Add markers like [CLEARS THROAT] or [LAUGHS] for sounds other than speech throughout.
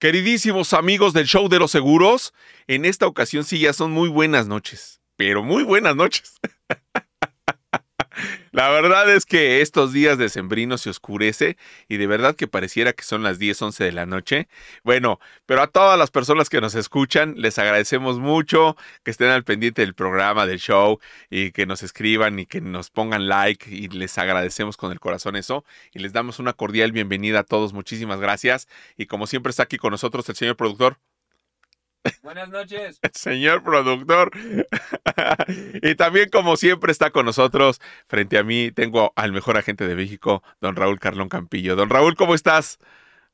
Queridísimos amigos del show de los seguros, en esta ocasión sí ya son muy buenas noches, pero muy buenas noches. [LAUGHS] La verdad es que estos días de sembrino se oscurece y de verdad que pareciera que son las 10, 11 de la noche. Bueno, pero a todas las personas que nos escuchan les agradecemos mucho que estén al pendiente del programa, del show y que nos escriban y que nos pongan like y les agradecemos con el corazón eso y les damos una cordial bienvenida a todos. Muchísimas gracias y como siempre está aquí con nosotros el señor productor. Buenas noches. [LAUGHS] Señor productor. [LAUGHS] y también, como siempre, está con nosotros. Frente a mí tengo al mejor agente de México, don Raúl Carlón Campillo. Don Raúl, ¿cómo estás?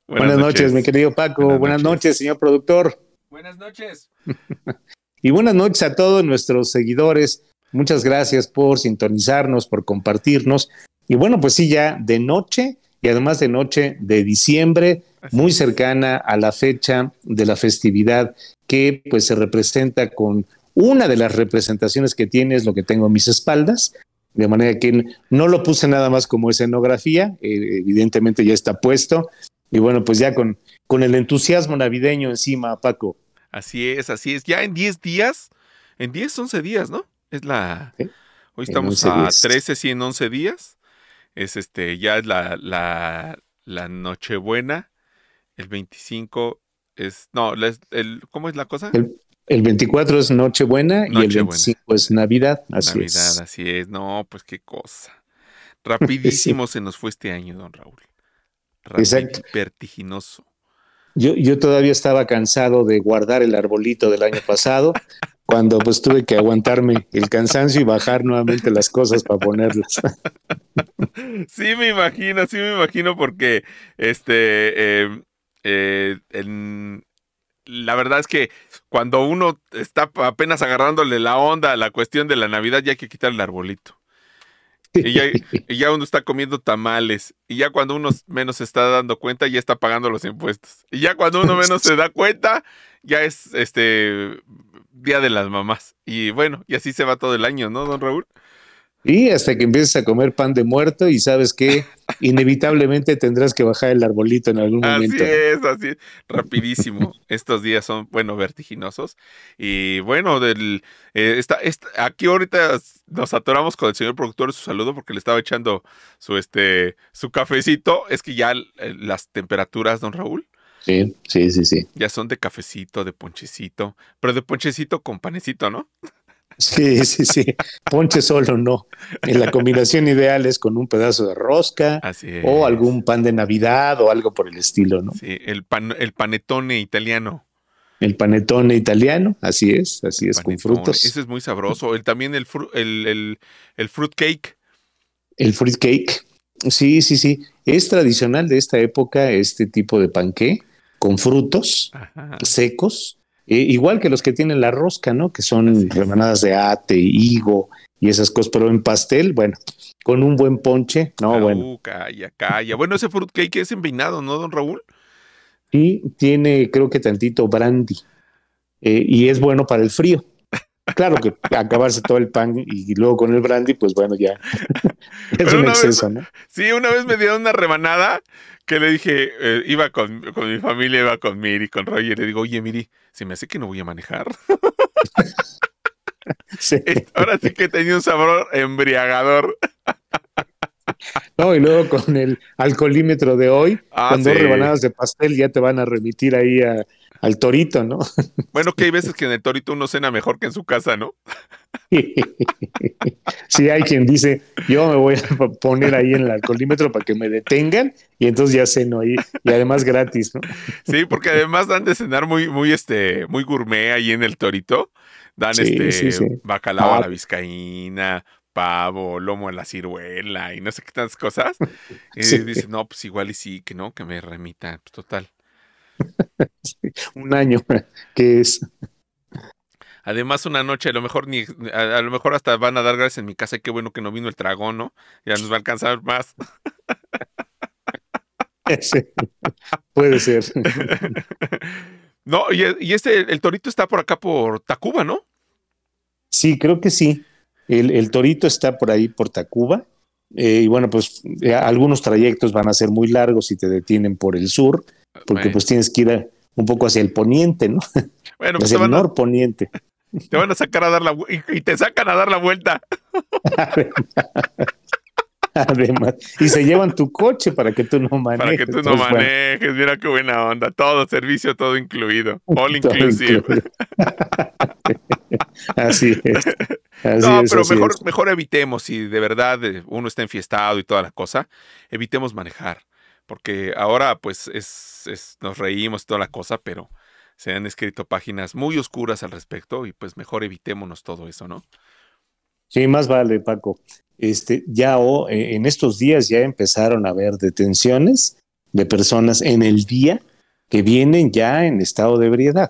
Buenas, noches. mi querido Paco. Buenas, noches. señor productor. Buenas noches. [LAUGHS] y buenas noches a todos nuestros seguidores. Muchas gracias por sintonizarnos, por compartirnos. Y bueno, pues sí, ya de noche y además de noche de diciembre, muy cercana a la fecha de la festividad que pues se representa con una de las representaciones que tiene es lo que tengo a mis espaldas, de manera que no lo puse nada más como escenografía, eh, evidentemente ya está puesto, y bueno, pues ya con, con el entusiasmo navideño encima, Paco. Así es, así es, ya en 10 días, en 10, 11 días, ¿no? Es la... Hoy estamos a 13, sí, en 11 días. Es este, ya es la, la, la Nochebuena, el 25 es, no, el, ¿cómo es la cosa? El, 24 es Nochebuena y el 25 es Navidad, así Navidad, así es. No, pues qué cosa. Rapidísimo [LAUGHS] se nos fue este año, don Raúl. Exacto. Vertiginoso. Yo, yo todavía estaba cansado de guardar el arbolito del año pasado, [LAUGHS] cuando pues tuve que aguantarme el cansancio y bajar nuevamente las cosas para ponerlas. [LAUGHS] Sí, me imagino, sí me imagino, porque este em, eh, la verdad es que cuando uno está apenas agarrándole la onda a la cuestión de la Navidad, ya hay que quitar el arbolito. [LAUGHS] Y ya, uno está comiendo tamales. Y ya cuando uno menos se está dando cuenta, ya está pagando los impuestos. Y ya cuando uno menos se da cuenta, ya es este Día de las Mamás. Y bueno, y así se va todo el año, ¿no, don Raúl? Y hasta que empieces a comer pan de muerto y sabes que [LAUGHS] inevitablemente tendrás que bajar el arbolito en algún momento. Así es, así es. Rapidísimo. [LAUGHS] Estos días son, bueno, vertiginosos. Y bueno, del, eh, aquí ahorita nos atoramos con el señor productor su saludo porque le estaba echando su, este, su cafecito. Es que ya eh, las temperaturas, don Raúl. Sí, sí, sí, sí. Ya son de cafecito, de ponchecito, pero de ponchecito con panecito, ¿no? Sí, sí, sí. Ponche solo no. la combinación ideal es con un pedazo de rosca o algún pan de Navidad o algo por el estilo, ¿no? Sí, el, pan, el panetone italiano. El panetone italiano, así es, así es, con frutos. Ese es muy sabroso. El, también el, el, el, fruit cake. El fruit cake. Sí, sí, sí. Es tradicional de esta época este tipo de panqué con frutos secos eh, igual que los que tienen la rosca, ¿no? Que son remanadas de ate, higo y esas cosas, pero en pastel, bueno, con un buen ponche, no, bueno. Calla, calla. Bueno, ese fruitcake es envinado, ¿no, don Raúl? Y tiene, creo que tantito brandy. Eh, y es bueno para el frío. Claro que acabarse todo el pan y luego con el brandy, pues bueno, ya [LAUGHS] es un exceso, ¿no? Sí, una vez me dieron una rebanada que le dije, eh, iba con, mi familia, iba con Miri, con Roger, y le digo, oye, Miri, se me hace que no voy a manejar. [LAUGHS] [LAUGHS] Ahora sí que tenía un sabor embriagador. [LAUGHS] No, y luego con el alcoholímetro de hoy, ah, con dos rebanadas de pastel, ya te van a remitir ahí al torito, ¿no? [LAUGHS] Bueno, que hay veces que en el torito uno cena mejor que en su casa, ¿no? [LAUGHS] Sí, hay quien dice, yo me voy a poner ahí en el alcoholímetro para que me detengan y entonces ya ceno ahí y además gratis, ¿no? Sí, porque además dan de cenar muy, muy, este, muy gourmet ahí en el torito. Dan este bacalao a la vizcaína, pavo, lomo a la ciruela y no sé qué tantas cosas. Y dicen, no, pues igual y sí, que no, que me remita, pues total. [LAUGHS] Un año, [LAUGHS] que es. Además, una noche, a lo mejor ni, a, lo mejor hasta van a dar gracias en mi casa. Qué bueno que no vino el dragón, ¿no? Ya nos va a alcanzar más. [LAUGHS] puede ser. no, y, este, el torito está por acá por Tacuba, ¿no? Sí, creo que sí. El, torito está por ahí por Tacuba. Eh, y bueno, pues eh, algunos trayectos van a ser muy largos y te detienen por el sur, porque pues tienes que ir a, un poco hacia el poniente, ¿no? Bueno, [LAUGHS] pues hacia el norponiente. te van a sacar a dar la y, y te sacan a dar la vuelta. [LAUGHS] [LAUGHS] Además, y se llevan tu coche para que tú no manejes. Para que tú no Entonces, bueno, manejes. Mira qué buena onda. Todo servicio, todo incluido. [LAUGHS] All todo inclusive. incluido. [LAUGHS] así es. Así No, es, pero así mejor, es. mejor evitemos, si de verdad eh, uno está enfiestado y toda la cosa, evitemos manejar. Porque ahora, pues, es, es- nos reímos y toda la cosa, pero se han escrito páginas muy oscuras al respecto y pues mejor evitémonos todo eso, ¿no? Sí, más vale, Paco. Este, ya eh, en estos días ya empezaron a haber detenciones de personas en el día que vienen ya en estado de ebriedad.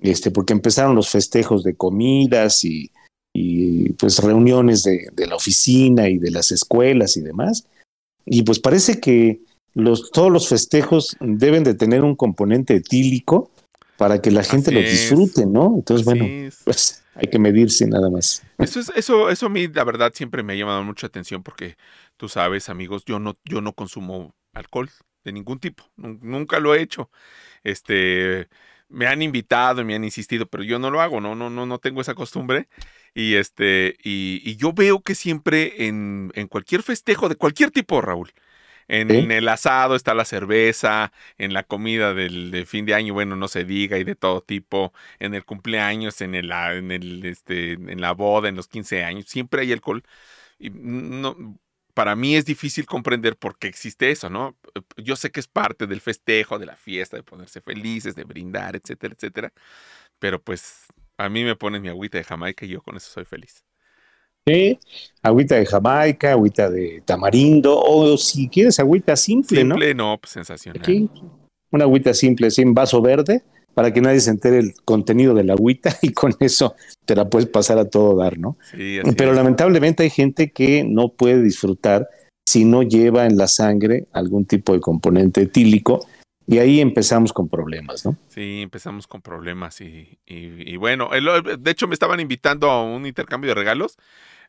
Este, porque empezaron los festejos de comidas y, y, pues reuniones de, de la oficina y de las escuelas y demás. Y pues parece que los, todos los festejos deben de tener un componente etílico para que la gente Así lo disfrute, ¿no? Entonces, Así bueno, es. pues hay que medirse nada más. Eso, es, eso, eso a mí, la verdad, siempre me ha llamado mucha atención porque tú sabes, amigos, yo no, yo no consumo alcohol de ningún tipo. Nun- Nunca lo he hecho. Este, me han invitado y me han insistido, pero yo no lo hago, no, no, no, no tengo esa costumbre. Y este, y, y yo veo que siempre en, en cualquier festejo de cualquier tipo, Raúl, en, el asado está la cerveza, en la comida del, de fin de año, bueno, no se diga, y de todo tipo, en el cumpleaños, en el, a- en el, este, en la boda, en los 15 años, siempre hay alcohol. Y no, para mí es difícil comprender por qué existe eso, ¿no? Yo sé que es parte del festejo, de la fiesta, de ponerse felices, de brindar, etcétera, etcétera. Pero pues a mí me ponen mi agüita de Jamaica y yo con eso soy feliz. Sí, agüita de Jamaica, agüita de tamarindo, o si quieres agüita simple, ¿no? Simple, no, pues sensacional. Aquí, una agüita simple, sin vaso verde, para que nadie se entere el contenido de la agüita [LAUGHS] y con eso te la puedes pasar a todo dar, ¿no? Sí, Pero es. lamentablemente hay gente que no puede disfrutar si no lleva en la sangre algún tipo de componente etílico y ahí empezamos con problemas, ¿no? Sí, empezamos con problemas y, y- y bueno, el- de hecho me estaban invitando a un intercambio de regalos.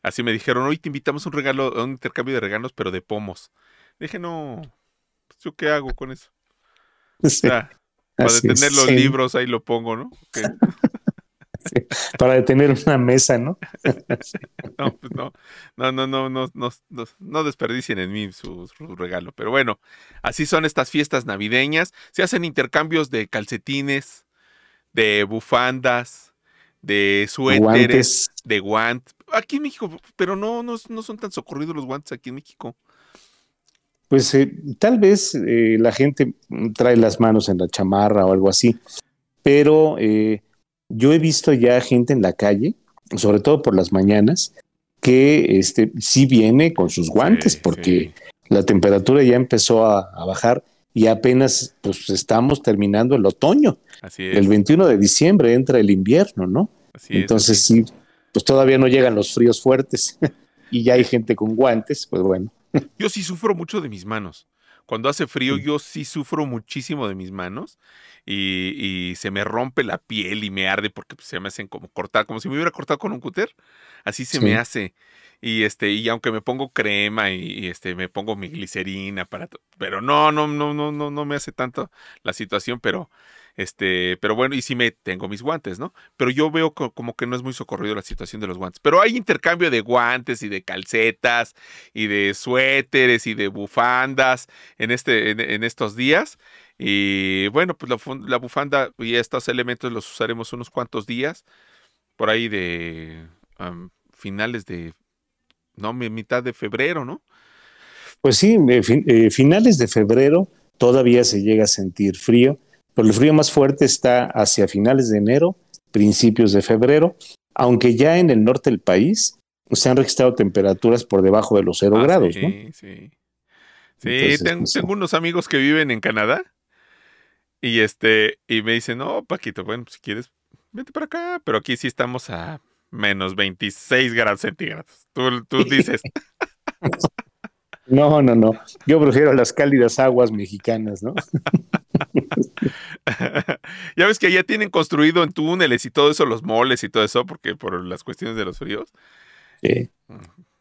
Así me dijeron, hoy te invitamos a un regalo, a un intercambio de regalos, pero de pomos. Dije, no, pues, ¿yo qué hago con eso? [LAUGHS] O sea, para es, detener los sí, libros, ahí lo pongo, ¿no? [LAUGHS] Para detener una mesa, ¿no? [LAUGHS] no, pues no, no, no, no, no, no, no, no desperdicien en mí su, su regalo. Pero bueno, así son estas fiestas navideñas. Se hacen intercambios de calcetines, de bufandas, de suéteres, Guantes. de guantes. Aquí en México, pero no, no, no son tan socorridos los guantes aquí en México. Pues eh, tal vez eh, la gente trae las manos en la chamarra o algo así, pero eh, yo he visto ya gente en la calle, sobre todo por las mañanas, que este, sí viene con sus guantes, Sí, porque sí, la temperatura ya empezó a, a bajar y apenas pues, estamos terminando el otoño. así es. El 21 de diciembre entra el invierno, ¿no? así es, Entonces es. sí, pues todavía no llegan los fríos fuertes [LAUGHS] y ya hay gente con guantes, pues bueno. Yo sí sufro mucho de mis manos. Cuando hace frío, yo sí sufro muchísimo de mis manos y, y se me rompe la piel y me arde porque pues, se me hacen como cortar, como si me hubiera cortado con un cúter. Así se Sí. me hace. Y este, y aunque me pongo crema y, este, me pongo mi glicerina para, pero no, no, no, no, no, no me hace tanto la situación, pero este, pero bueno, y sí me tengo mis guantes, ¿no? Pero yo veo co- como que no es muy socorrido la situación de los guantes. Pero hay intercambio de guantes y de calcetas y de suéteres y de bufandas en, este, en, en estos días. Y bueno, pues la, la bufanda y estos elementos los usaremos unos cuantos días, por ahí de finales de, no, mi- mitad de febrero, ¿no? Pues sí, eh, fin- finales de febrero todavía se llega a sentir frío, pero el frío más fuerte está hacia finales de enero, principios de febrero, aunque ya en el norte del país se han registrado temperaturas por debajo de los cero Ah, grados, sí, ¿no? Sí, sí. Entonces, ten- pues, tengo unos amigos que viven en Canadá y este y me dicen, no, Paquito, bueno, si quieres, vete para acá, pero aquí sí estamos a menos 26 grados centígrados. Tú, tú [LAUGHS] dices, No, no, no. Yo prefiero las cálidas aguas mexicanas, ¿no? [LAUGHS] ya ves que ya tienen construido en túneles y todo eso, los moles y todo eso, porque por las cuestiones de los fríos. Sí.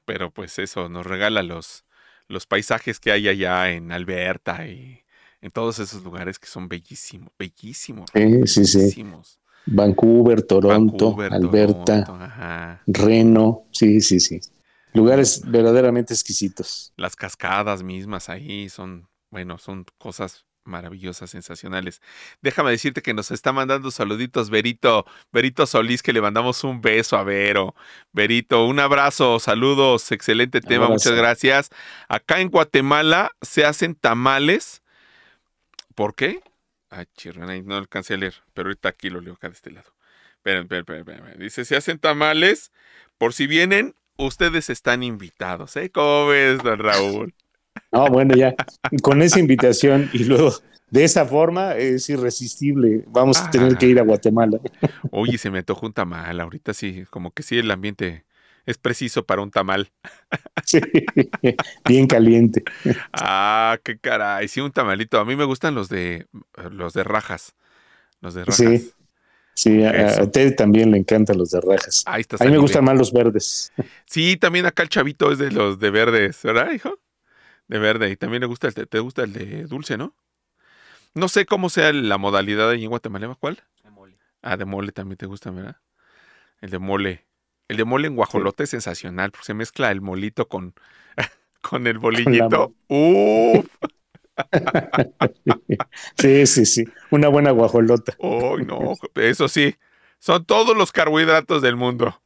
Pero pues eso nos regala los, los paisajes que hay allá en Alberta y en todos esos lugares que son bellísimos, bellísimos. Sí, sí, sí. Vancouver, Toronto, Vancouver, Alberta, Toronto. Reno, sí, sí, sí. Lugares verdaderamente exquisitos. Las cascadas mismas ahí son, bueno, son cosas maravillosas, sensacionales. Déjame decirte que nos está mandando saluditos Berito, Berito Solís, que le mandamos un beso a Vero. Berito, un abrazo, saludos, excelente tema, muchas gracias. Acá en Guatemala se hacen tamales. ¿Por qué? Ah, chirrón, ahí no alcancé a leer, pero ahorita aquí lo leo acá de este lado. Esperen, esperen, esperen, esperen. Dice, se hacen tamales, por si vienen, ustedes están invitados, ¿eh? ¿Cómo ves, don Raúl? [LAUGHS] No, bueno, ya con esa invitación y luego de esa forma es irresistible. Vamos a tener que ir a Guatemala. Oye, se me antojó un tamal. Ahorita sí, como que sí, el ambiente es preciso para un tamal. Sí, [LAUGHS] bien caliente. Ah, qué caray. Sí, un tamalito. A mí me gustan los de los de rajas. Los de rajas. Sí. Sí, a, a Ted también le encantan los de rajas. Ahí está. A mí me gustan más los verdes. Sí, también acá el chavito es de los de verdes, ¿verdad, hijo? De verde. Y también le gusta el de, te gusta el de dulce, ¿no? No sé cómo sea la modalidad ahí en Guatemala. ¿Cuál? De mole. Ah, de mole también te gusta, ¿verdad? El de mole. El de mole en guajolote es sensacional, porque se mezcla el molito con, [LAUGHS] con el [LAUGHS] bolillito. ¡Uf! [LAUGHS] Sí, sí, sí. Una buena guajolota. ¡Uy, no! Eso sí, son todos los carbohidratos del mundo.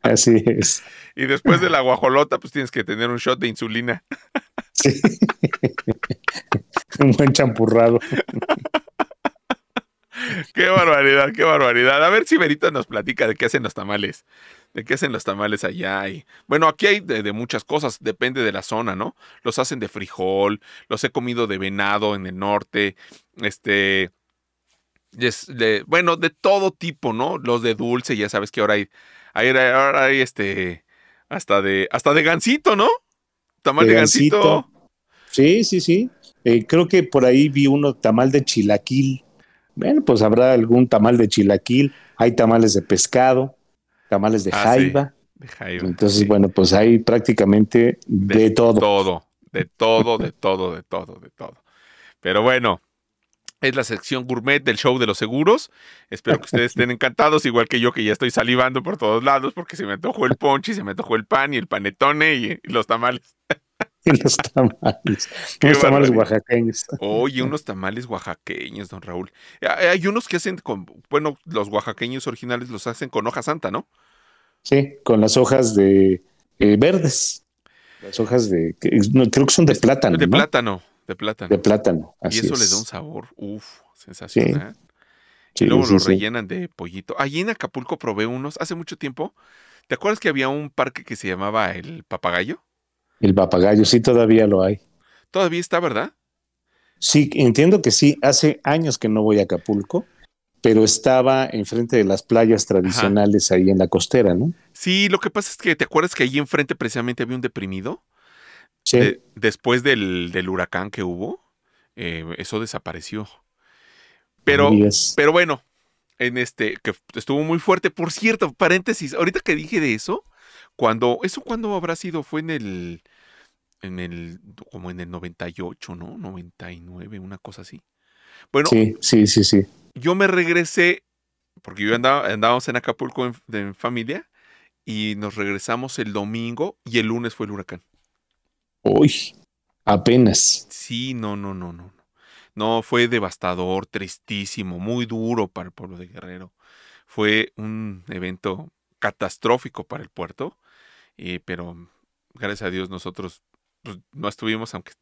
Así es. Y después de la guajolota, pues tienes que tener un shot de insulina. Sí. Un buen champurrado. ¡Qué barbaridad, qué barbaridad! A ver si Verito nos platica de qué hacen los tamales. De qué hacen los tamales allá. Y, bueno, aquí hay de, de muchas cosas, depende de la zona, ¿no? Los hacen de frijol, los he comido de venado en el norte, este... es de- bueno, de todo tipo, ¿no? Los de dulce, ya sabes que ahora hay, hay- ahora hay este, hasta de, hasta de gansito, ¿no? Tamal de, De gansito. gansito. Sí, sí, sí. Eh, creo que por ahí vi uno tamal de chilaquil. Bueno, pues habrá algún tamal de chilaquil. Hay tamales de pescado, tamales de Ah, sí. jaiba. De jaiba, Entonces, sí. bueno, pues hay prácticamente de, todo. Todo, de todo, de todo, de todo, de todo. Pero bueno, es la sección gourmet del show de los seguros. Espero que ustedes estén encantados, igual que yo que ya estoy salivando por todos lados porque se me antojó el ponche, se me antojó el pan y el panetone y, y los tamales. Y [LAUGHS] los tamales. Qué Los tamales oaxaqueños. Oye, unos tamales oaxaqueños, don Raúl. Hay hay unos que hacen con, bueno, los oaxaqueños originales los hacen con hoja santa, ¿no? Sí, con las hojas de eh, verdes. Las hojas de, creo que son de plátano. De ¿no? plátano, de plátano. De plátano. y Así eso es. les da un sabor, uff, sensacional. Sí, y luego sí, lo sí. rellenan de pollito. Allí en Acapulco probé unos hace mucho tiempo. ¿Te acuerdas que había un parque que se llamaba el Papagayo? El papagayo, sí, todavía lo hay. Todavía está, ¿verdad? Sí, entiendo que sí. Hace años que no voy a Acapulco, pero estaba enfrente de las playas tradicionales ahí en la costera, ¿no? Sí, lo que pasa es que te acuerdas que allí enfrente precisamente había un deprimido. Sí. De- después del, del huracán que hubo, eh, eso desapareció. Pero, pero bueno, en este, que estuvo muy fuerte. Por cierto, paréntesis, ahorita que dije de eso, cuando, ¿eso cuándo habrá sido? Fue en el, en el, como en el 98, ¿no? 99, una cosa así. Bueno, sí, sí, sí, sí. yo me regresé, porque yo andaba, andábamos en Acapulco en, en familia, y nos regresamos el domingo y el lunes fue el huracán. Uy, apenas. Sí, no, no, no, no. no. No, fue devastador, tristísimo, muy duro para el pueblo de Guerrero. Fue un evento catastrófico para el puerto, eh, pero gracias a Dios nosotros pues, no estuvimos, aunque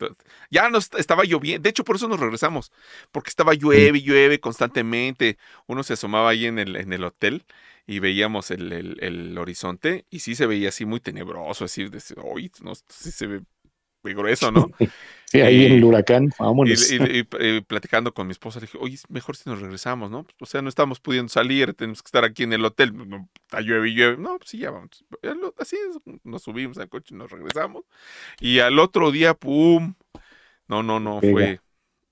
ya nos estaba lloviendo. De hecho, por eso nos regresamos, porque estaba llueve llueve constantemente. Uno se asomaba ahí en el, en el hotel y veíamos el, el- el horizonte y sí se veía así muy tenebroso, así, de, "Uy, no, sí se ve grueso, ¿no? Sí, ahí Y- en el huracán, vámonos. y- y- y platicando con mi esposa, le dije, oye, es mejor si nos regresamos, ¿no? O sea, no estamos pudiendo salir, tenemos que estar aquí en el hotel, no, está llueve y llueve. No, pues sí, ya vamos. Así es, nos subimos al coche y nos regresamos. Y al otro día, ¡pum! No, no, no, Pega. fue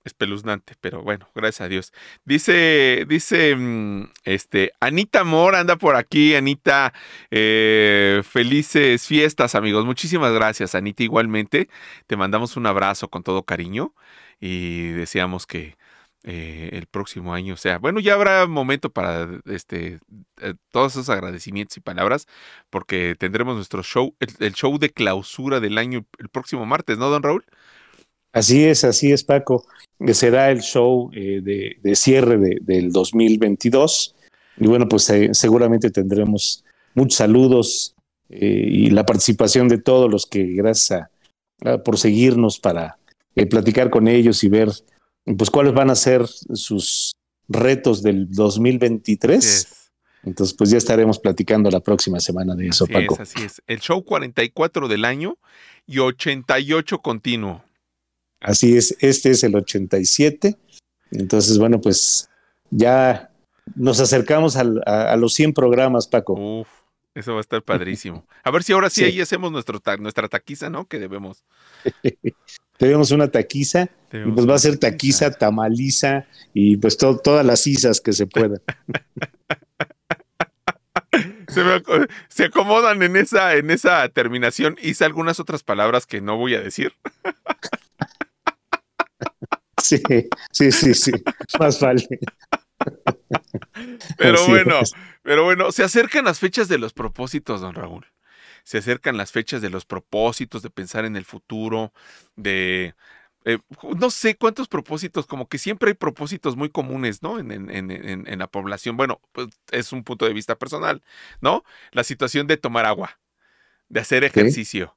espeluznante, pero bueno, gracias a Dios. Dice, dice, mm, este, Anita Mora anda por aquí, Anita, eh, felices fiestas, amigos. Muchísimas gracias, Anita, igualmente. Te mandamos un abrazo con todo cariño y deseamos que eh, el próximo año sea, bueno, ya habrá momento para este, eh, todos esos agradecimientos y palabras, porque tendremos nuestro show, el show de clausura del año el próximo martes, ¿no, don Raúl? Así es, así es, Paco. Será el show eh, de, de, cierre de, del 2022. Y bueno, pues eh, seguramente tendremos muchos saludos eh, y la participación de todos los que, gracias a, a por seguirnos para eh, platicar con ellos y ver pues cuáles van a ser sus retos del 2023. Es. Entonces, pues ya estaremos platicando la próxima semana de eso, Así Paco. es, así es. El show 44 del año y 88 continuo. Así es, este es el 87. Entonces, bueno, pues ya nos acercamos al, a, a, los 100 programas, Paco. Uf, eso va a estar [LAUGHS] padrísimo. A ver si ahora sí, Sí. ahí hacemos nuestro ta- nuestra taquiza, ¿no? Que debemos. [LAUGHS] Tenemos una taquiza, y pues va a ser taquiza, tamaliza y pues to- todas las isas que se puedan. [LAUGHS] Se, se acomodan en esa, en esa terminación. Hice algunas otras palabras que no voy a decir. Sí, sí, sí, sí. Más vale. Pero Así bueno, es. pero bueno, se acercan las fechas de los propósitos, don Raúl. Se acercan las fechas de los propósitos, de pensar en el futuro, de... eh, no sé cuántos propósitos, como que siempre hay propósitos muy comunes, ¿no? En, en- en- en- en la población. Bueno, pues es un punto de vista personal, ¿no? La situación de tomar agua, de hacer ejercicio,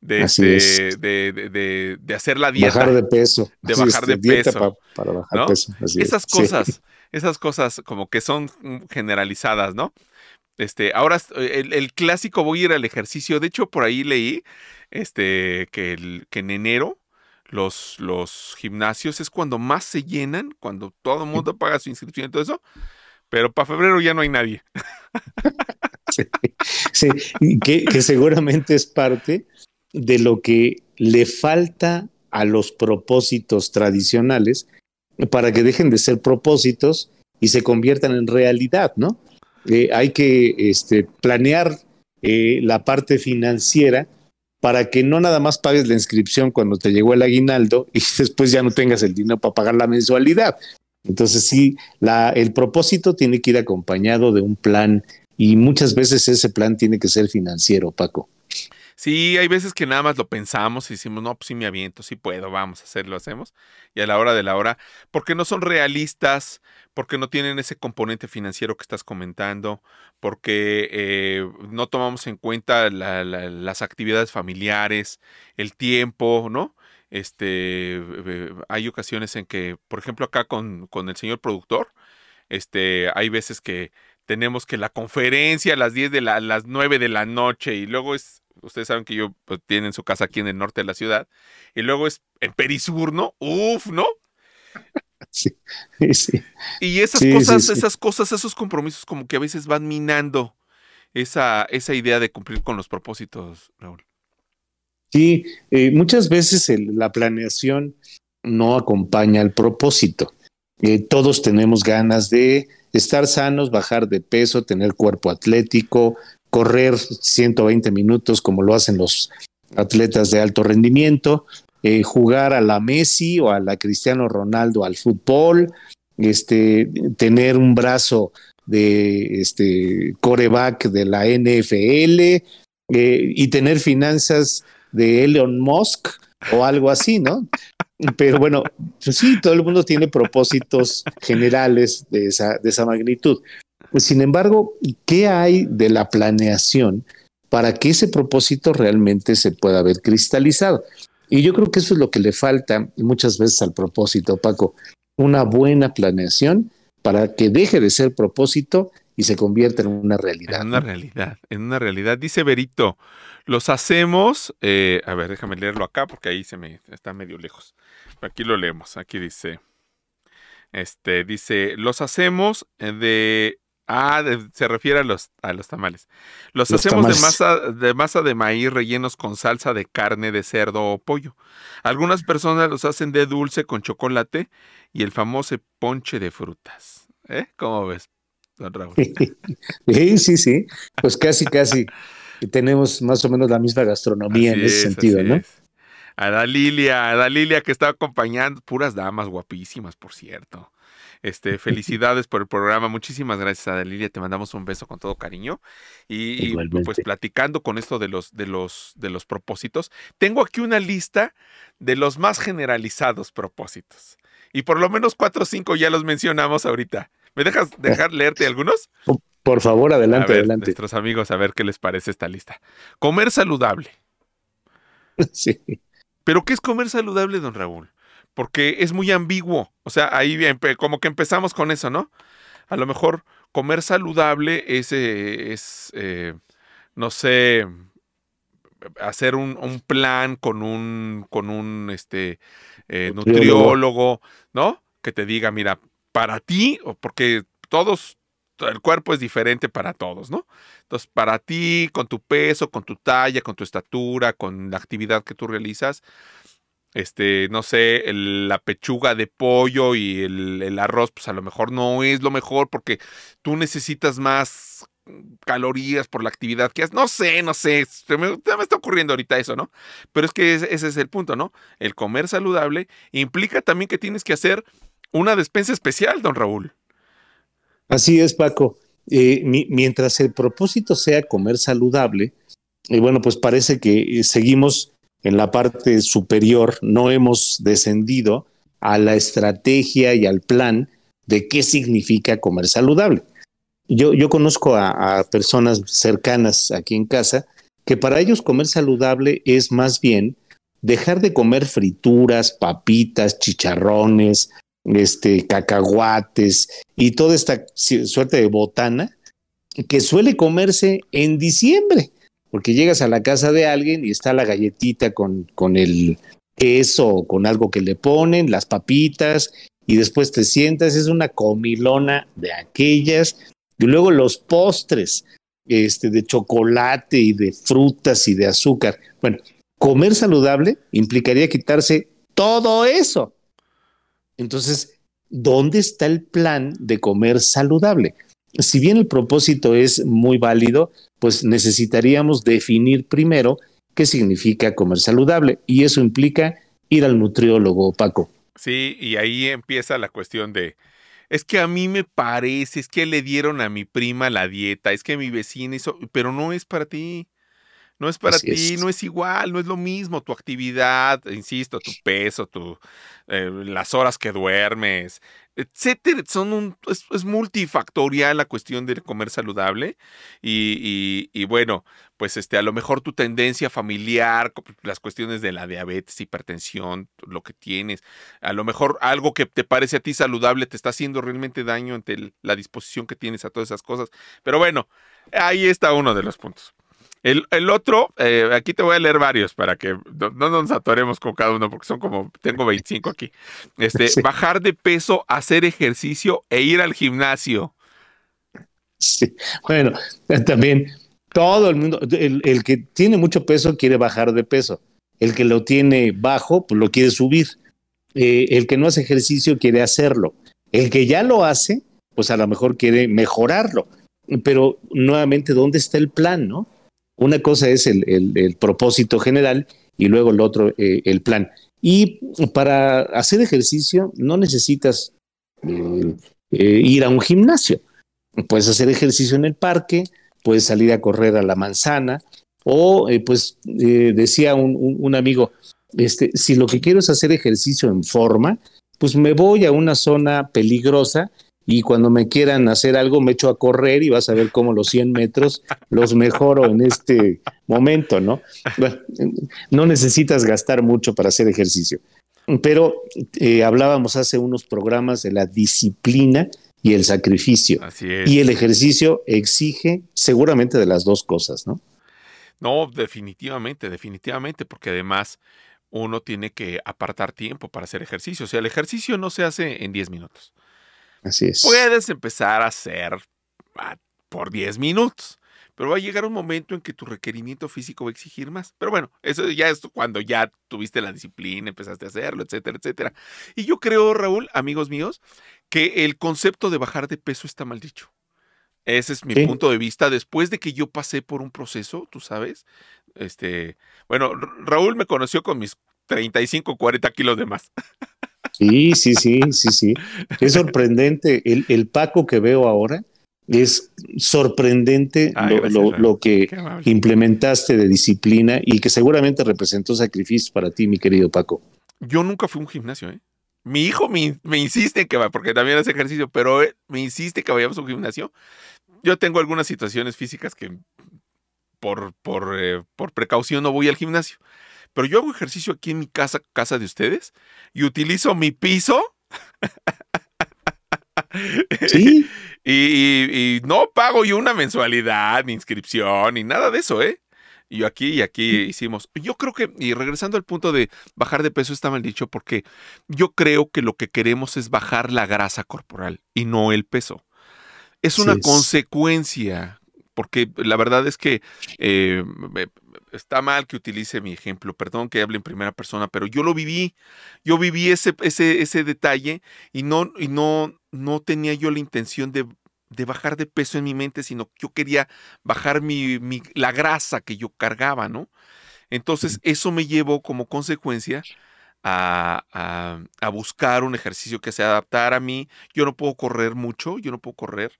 de, este, es. de, de- de- de hacer la dieta. Bajar de peso. De bajar de dieta peso, pa- para bajar ¿no? peso. así es. esas Sí. cosas, esas cosas como que son generalizadas, ¿no? Este, ahora el, el clásico voy a ir al ejercicio. De hecho, por ahí leí este, que, el- que en enero los, los gimnasios es cuando más se llenan, cuando todo el mundo paga su inscripción y todo eso. Pero para febrero ya no hay nadie. [LAUGHS] Sí, que seguramente es parte de lo que le falta a los propósitos tradicionales para que dejen de ser propósitos y se conviertan en realidad, ¿no? Eh, hay que este, planear eh, la parte financiera para que no nada más pagues la inscripción cuando te llegó el aguinaldo y [LAUGHS] después ya no tengas el dinero para pagar la mensualidad. Entonces sí, la, el propósito tiene que ir acompañado de un plan y muchas veces ese plan tiene que ser financiero, Paco. Sí, hay veces que nada más lo pensamos y decimos, no, pues sí me aviento, sí puedo, vamos a hacerlo, hacemos. Y a la hora de la hora, porque no son realistas, porque no tienen ese componente financiero que estás comentando, porque eh, no tomamos en cuenta la- la- las actividades familiares, el tiempo, ¿no? Este, eh, hay ocasiones en que, por ejemplo, acá con, con el señor productor, este, hay veces que tenemos que la conferencia a las 10 de la, a las 9 de la noche y luego es, ustedes saben que yo pues, tienen su casa aquí en el norte de la ciudad y luego es en Perisur, ¿no? Uf, ¿no? [LAUGHS] Sí, sí. Y esas Sí, cosas, sí. esas cosas, esos compromisos como que a veces van minando esa, esa idea de cumplir con los propósitos, Raúl. Sí, eh, muchas veces el- la planeación no acompaña al propósito. Eh, todos tenemos ganas de estar sanos, bajar de peso, tener cuerpo atlético, correr 120 minutos como lo hacen los atletas de alto rendimiento, eh, jugar a la Messi o a la Cristiano Ronaldo al fútbol, este, tener un brazo de este coreback de la NFL eh, y tener finanzas de Elon Musk o algo así, ¿no? Pero bueno, pues sí, todo el mundo tiene propósitos generales de esa, de esa magnitud. Sin embargo, ¿qué hay de la planeación para que ese propósito realmente se pueda ver cristalizado? Y yo creo que eso es lo que le falta muchas veces al propósito, Paco. Una buena planeación para que deje de ser propósito y se convierta en una realidad. En una realidad, en una realidad. Dice Berito, los hacemos, eh, a ver, déjame leerlo acá porque ahí se me está medio lejos. Aquí lo leemos, aquí dice, este, dice, los hacemos de Ah, de- se refiere a los, a los tamales. Los, Los hacemos de masa, de masa de maíz rellenos con salsa de carne de cerdo o pollo. Algunas personas los hacen de dulce con chocolate y el famoso ponche de frutas. ¿Eh? ¿Cómo ves, don Raúl? [LAUGHS] Sí, sí, sí. Pues casi, casi tenemos más o menos la misma gastronomía Así en ese es, sentido, ¿no? es. A la Lilia, a la Lilia que está acompañando, puras damas guapísimas, por cierto. Este, felicidades por el programa. Muchísimas gracias a Lilia. Te mandamos un beso con todo cariño. Y, y, pues platicando con esto de los, de los, de los propósitos, tengo aquí una lista de los más generalizados propósitos. Y por lo menos cuatro o cinco ya los mencionamos ahorita. ¿Me dejas dejar leerte [LAUGHS] algunos? Por favor, adelante, a ver, adelante. nuestros amigos, a ver qué les parece esta lista. Comer saludable. [LAUGHS] Sí. ¿Pero qué es comer saludable, don Raúl? Porque es muy ambiguo. O sea, ahí bien, como que empezamos con eso, ¿no? A lo mejor comer saludable es, eh, es eh, no sé, hacer un, un plan con un, con un este, eh, Nutriólogo. ¿no? Que te diga, mira, para ti, porque todos, el cuerpo es diferente para todos, ¿no? Entonces, para ti, con tu peso, con tu talla, con tu estatura, con la actividad que tú realizas, este, no sé, el- la pechuga de pollo y el, arroz, pues a lo mejor no es lo mejor porque tú necesitas más calorías por la actividad que haces. No sé, no sé, se me, me está ocurriendo ahorita eso, ¿no? Pero es que ese, es el punto, ¿no? El comer saludable implica también que tienes que hacer una despensa especial, don Raúl. Así es, Paco. Eh, mi- mientras el propósito sea comer saludable, y bueno, pues parece que eh, seguimos en la parte superior, no hemos descendido a la estrategia y al plan de qué significa comer saludable. Yo, conozco a, a personas cercanas aquí en casa que para ellos comer saludable es más bien dejar de comer frituras, papitas, chicharrones, este, cacahuates y toda esta suerte de botana que suele comerse en diciembre, porque llegas a la casa de alguien y está la galletita con, con el queso o con algo que le ponen, las papitas, y después te sientas, es una comilona de aquellas, y luego los postres este, de chocolate y de frutas y de azúcar. Bueno, comer saludable implicaría quitarse todo eso. Entonces, ¿dónde está el plan de comer saludable? Si bien el propósito es muy válido, pues necesitaríamos definir primero qué significa comer saludable y eso implica ir al nutriólogo, Paco. Sí, y ahí empieza la cuestión de, es que a mí me parece, es que le dieron a mi prima la dieta, es que mi vecina hizo, pero no es para ti. No es para Así ti, es. no es igual, no es lo mismo. Tu actividad, insisto, tu peso, tu, eh, las horas que duermes, etcétera. Son un, es, multifactorial la cuestión de comer saludable. Y, y- bueno, pues este, a lo mejor tu tendencia familiar, las cuestiones de la diabetes, hipertensión, lo que tienes, a lo mejor algo que te parece a ti saludable te está haciendo realmente daño ante la disposición que tienes a todas esas cosas. Pero bueno, ahí está uno de los puntos. El, el otro, eh, aquí te voy a leer varios para que no, no nos atoremos con cada uno, porque son como, tengo 25 aquí. Este, Sí. bajar de peso, hacer ejercicio e ir al gimnasio. Sí. Bueno, también todo el mundo, el, el que tiene mucho peso quiere bajar de peso, el que lo tiene bajo, pues lo quiere subir, Eh, el que no hace ejercicio quiere hacerlo, el que ya lo hace, pues a lo mejor quiere mejorarlo, pero nuevamente, ¿dónde está el plan, no? Una cosa es el, el- propósito general y luego el otro, eh, el plan. Y para hacer ejercicio no necesitas eh, eh, ir a un gimnasio. Puedes hacer ejercicio en el parque, puedes salir a correr a la manzana, o pues decía un, un- un amigo, este, si lo que quiero es hacer ejercicio en forma, pues me voy a una zona peligrosa y cuando me quieran hacer algo me echo a correr y vas a ver cómo los 100 metros los mejoro en este momento, ¿no? Bueno, no necesitas gastar mucho para hacer ejercicio. Pero eh, hablábamos hace unos programas de la disciplina y el sacrificio. Así es. Y el ejercicio exige seguramente de las dos cosas, ¿no? No, definitivamente, definitivamente, porque además uno tiene que apartar tiempo para hacer ejercicio. O sea, el ejercicio no se hace en 10 minutos. Así es. Puedes empezar a hacer ah, por 10 minutos. Pero va a llegar un momento en que tu requerimiento físico va a exigir más. Pero bueno, eso ya es cuando ya tuviste la disciplina, empezaste a hacerlo, etcétera, etcétera. Y yo creo, Raúl, amigos míos, que el concepto de bajar de peso está mal dicho. Ese es mi Sí. punto de vista. Después de que yo pasé por un proceso, tú sabes, este, bueno, Raúl me conoció con mis 35, 40 kilos de más. [LAUGHS] Sí, sí, sí, sí, sí. Es sorprendente. El, el Paco que veo ahora es sorprendente Ay, lo, gracias, lo- que implementaste de disciplina y que seguramente representó sacrificios para ti, mi querido Paco. Yo nunca fui a un gimnasio, ¿eh? Mi hijo me, me insiste en que va, porque también hace ejercicio, pero él me insiste que vayamos a un gimnasio. Yo tengo algunas situaciones físicas que por, por, eh, por precaución no voy al gimnasio. Pero yo hago ejercicio aquí en mi casa, casa de ustedes, y utilizo mi piso. Sí, [LAUGHS] Y, y- y no pago yo una mensualidad, ni inscripción, ni nada de eso, ¿eh? Y yo aquí y aquí hicimos. Yo creo que, y regresando al punto de bajar de peso, está mal dicho, porque yo creo que lo que queremos es bajar la grasa corporal y no el peso. Es una es. consecuencia, porque la verdad es que eh, está mal que utilice mi ejemplo, perdón que hable en primera persona, pero yo lo viví, yo viví ese, ese, ese detalle y no, y no, no tenía yo la intención de, de bajar de peso en mi mente, sino que yo quería bajar mi, mi- la grasa que yo cargaba, ¿no? Entonces, eso me llevó como consecuencia a, a- a buscar un ejercicio que se adaptara a mí. Yo no puedo correr mucho, yo no puedo correr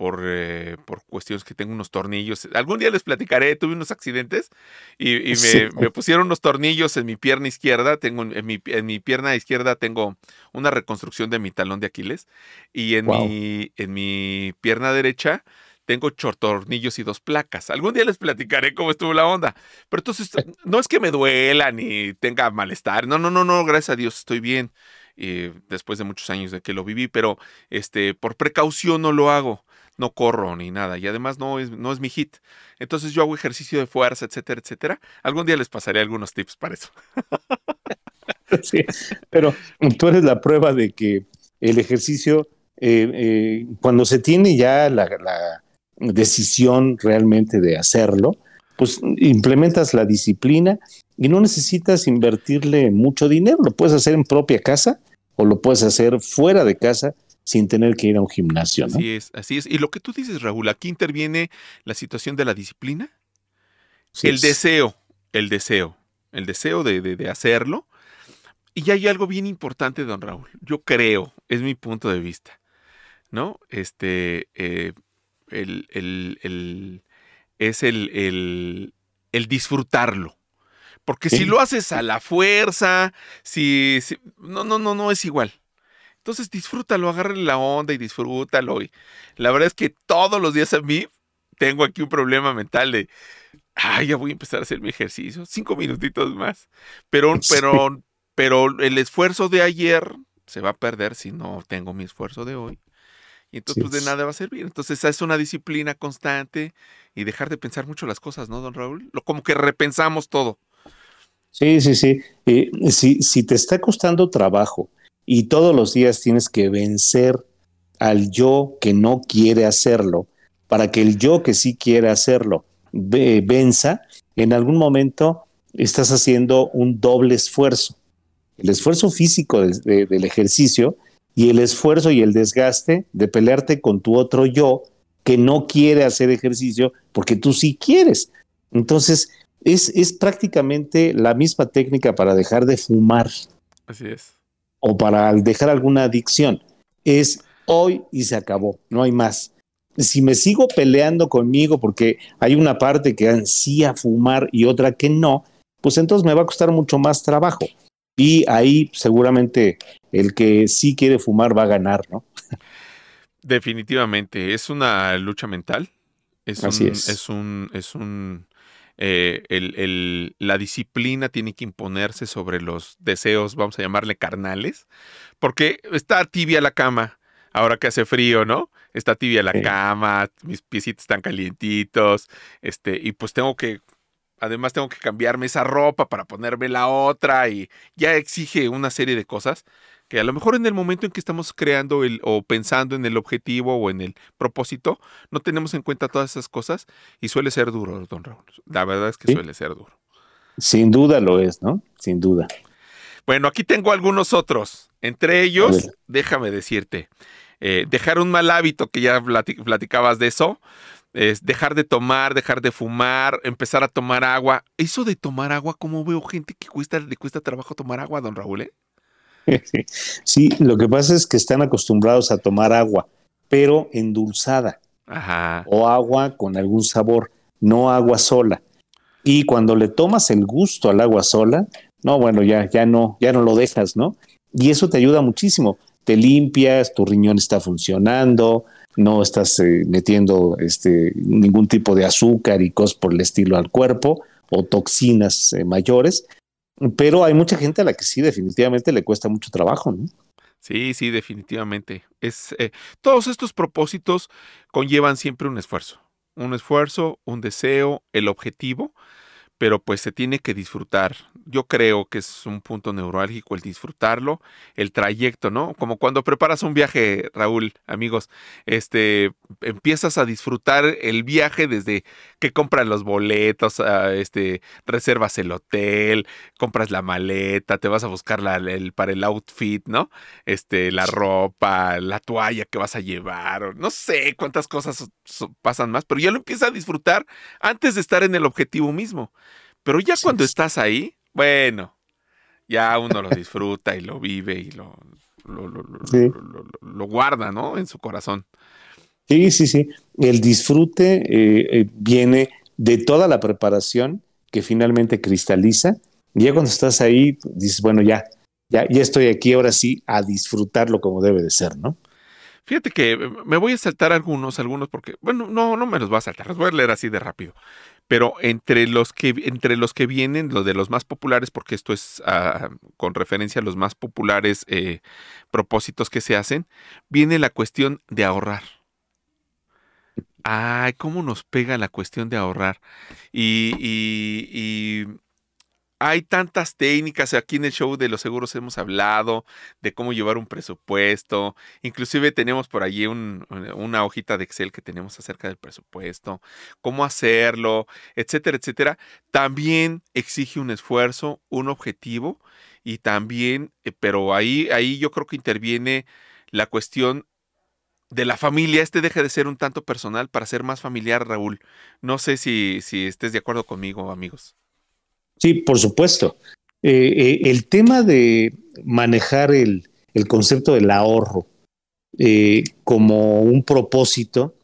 por, eh, por cuestiones que tengo unos tornillos. Algún día les platicaré, tuve unos accidentes y, y me, Sí. me pusieron unos tornillos en mi pierna izquierda. Tengo en mi, en mi pierna izquierda tengo una reconstrucción de mi talón de Aquiles y en, mi, en mi pierna derecha tengo ocho tornillos y dos placas. Algún día les platicaré cómo estuvo la onda. Pero entonces, no es que me duela ni tenga malestar. No, no, no, no, gracias a Dios estoy bien. eh, después de muchos años de que lo viví, pero este, por precaución no lo hago. No corro ni nada. Y además no es, no es mi hit. Entonces yo hago ejercicio de fuerza, etcétera, etcétera. Algún día les pasaré algunos tips para eso. [LAUGHS] sí. Pero tú eres la prueba de que el ejercicio, eh, eh, cuando se tiene ya la, la decisión realmente de hacerlo, pues implementas la disciplina y no necesitas invertirle mucho dinero. Lo puedes hacer en propia casa o lo puedes hacer fuera de casa sin tener que ir a un gimnasio, ¿no? Así es, así es. Y lo que tú dices, Raúl, aquí interviene la situación de la disciplina, Sí, el es- deseo, el deseo, el deseo de, de- de hacerlo. Y hay algo bien importante, don Raúl. Yo creo, es mi punto de vista, ¿no? Este, eh, el, el- el- es el, disfrutarlo. Porque si lo haces a la fuerza, si, si- no, no, no, no es igual. Entonces disfrútalo, agárrale la onda y disfrútalo. Y la verdad es que todos los días a mí tengo aquí un problema mental de, ay, ya voy a empezar a hacer mi ejercicio, cinco minutitos más. Pero, [LAUGHS] pero, pero el esfuerzo de ayer se va a perder si no tengo mi esfuerzo de hoy. Y entonces, Sí. pues de nada va a servir. Entonces, esa es una disciplina constante y dejar de pensar mucho las cosas, ¿no, don Raúl? Lo, como que repensamos todo. Sí, sí, sí. Eh, si, si te está costando trabajo y todos los días tienes que vencer al yo que no quiere hacerlo para que el yo que sí quiere hacerlo ve- venza, en algún momento estás haciendo un doble esfuerzo. El esfuerzo físico del- de- del ejercicio y el esfuerzo y el desgaste de pelearte con tu otro yo que no quiere hacer ejercicio porque tú sí quieres. Entonces, es, es prácticamente la misma técnica para dejar de fumar Así es. O para dejar alguna adicción. Es hoy y se acabó, no hay más. Si me sigo peleando conmigo porque hay una parte que ansía fumar y otra que no, pues entonces me va a costar mucho más trabajo. Y ahí seguramente el que sí quiere fumar va a ganar, ¿no? Definitivamente, es una lucha mental. Es Así un, es. es un, es un eh, el- el- la disciplina tiene que imponerse sobre los deseos, vamos a llamarle carnales, porque está tibia la cama, ahora que hace frío, ¿no? Está tibia la Sí. cama, mis piecitos están calientitos, este, y pues tengo que además tengo que cambiarme esa ropa para ponerme la otra y ya exige una serie de cosas que a lo mejor en el momento en que estamos creando el, o pensando en el objetivo o en el propósito, no tenemos en cuenta todas esas cosas y suele ser duro, don Raúl. La verdad es que Sí. suele ser duro. Sin duda lo es, ¿no? Sin duda. Bueno, aquí tengo algunos otros. Entre ellos, déjame decirte, eh, dejar un mal hábito, que ya plati- platicabas de eso, es dejar de tomar, dejar de fumar, empezar a tomar agua. Eso de tomar agua, como veo gente que cuesta, le cuesta trabajo tomar agua, don Raúl, ¿eh? [LAUGHS] Sí, lo que pasa es que están acostumbrados a tomar agua, pero endulzada Ajá. o agua con algún sabor, no agua sola. Y cuando le tomas el gusto al agua sola, no, bueno, ya, ya no, ya no lo dejas, ¿no? Y eso te ayuda muchísimo. Te limpias, tu riñón está funcionando, no estás eh, metiendo este, ningún tipo de azúcar y cosas por el estilo al cuerpo o toxinas eh, mayores. Pero hay mucha gente a la que sí definitivamente le cuesta mucho trabajo, ¿no? Sí, sí, definitivamente. Es, eh, todos estos propósitos conllevan siempre un esfuerzo. Un esfuerzo, un deseo, el objetivo, pero pues se tiene que disfrutar. Yo creo que es un punto neurálgico el disfrutarlo, el trayecto, ¿no? Como cuando preparas un viaje, Raúl, amigos, este, empiezas a disfrutar el viaje desde que compras los boletos, ah, este, reservas el hotel, compras la maleta, te vas a buscar la- el, para el outfit, ¿no? Este, la ropa, la toalla que vas a llevar, o no sé cuántas cosas pasan más, pero ya lo empiezas a disfrutar antes de estar en el objetivo mismo. Pero ya cuando estás ahí, bueno, ya uno lo disfruta y lo vive y lo, lo, lo- lo- Sí. lo- lo- lo guarda, ¿no? En su corazón. Sí, sí, sí. El disfrute eh, eh, viene de toda la preparación que finalmente cristaliza. Y ya cuando estás ahí, dices, bueno, ya, ya, ya estoy aquí, ahora sí, a disfrutarlo como debe de ser, ¿no? Fíjate que eh, me voy a saltar algunos, algunos porque, bueno, no, no me los voy a saltar, los voy a leer así de rápido. Pero entre los que, entre los que vienen, lo de los más populares, porque esto es ah, con referencia a los más populares eh, propósitos que se hacen, viene la cuestión de ahorrar. Ay, cómo nos pega la cuestión de ahorrar. Y hay tantas técnicas, aquí en el show de los seguros hemos hablado de cómo llevar un presupuesto, inclusive tenemos por allí un- una hojita de Excel que tenemos acerca del presupuesto, cómo hacerlo, etcétera, etcétera. También exige un esfuerzo, un objetivo y también, eh, pero ahí, ahí yo creo que interviene la cuestión de la familia. Este deja de ser un tanto personal para ser más familiar, Raúl. No sé si, si estés de acuerdo conmigo, amigos. Sí, por supuesto. Eh, eh, el tema de manejar el, el concepto del ahorro eh, como un propósito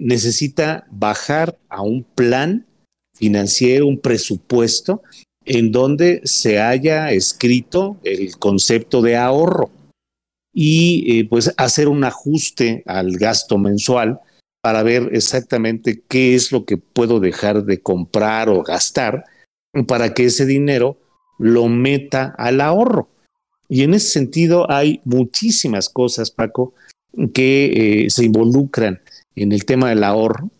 necesita bajar a un plan financiero, un presupuesto, en donde se haya escrito el concepto de ahorro y pues hacer un ajuste al gasto mensual para ver exactamente qué es lo que puedo dejar de comprar o gastar para que ese dinero lo meta al ahorro. Y en ese sentido hay muchísimas cosas, Paco, que eh, se involucran en el tema del ahorro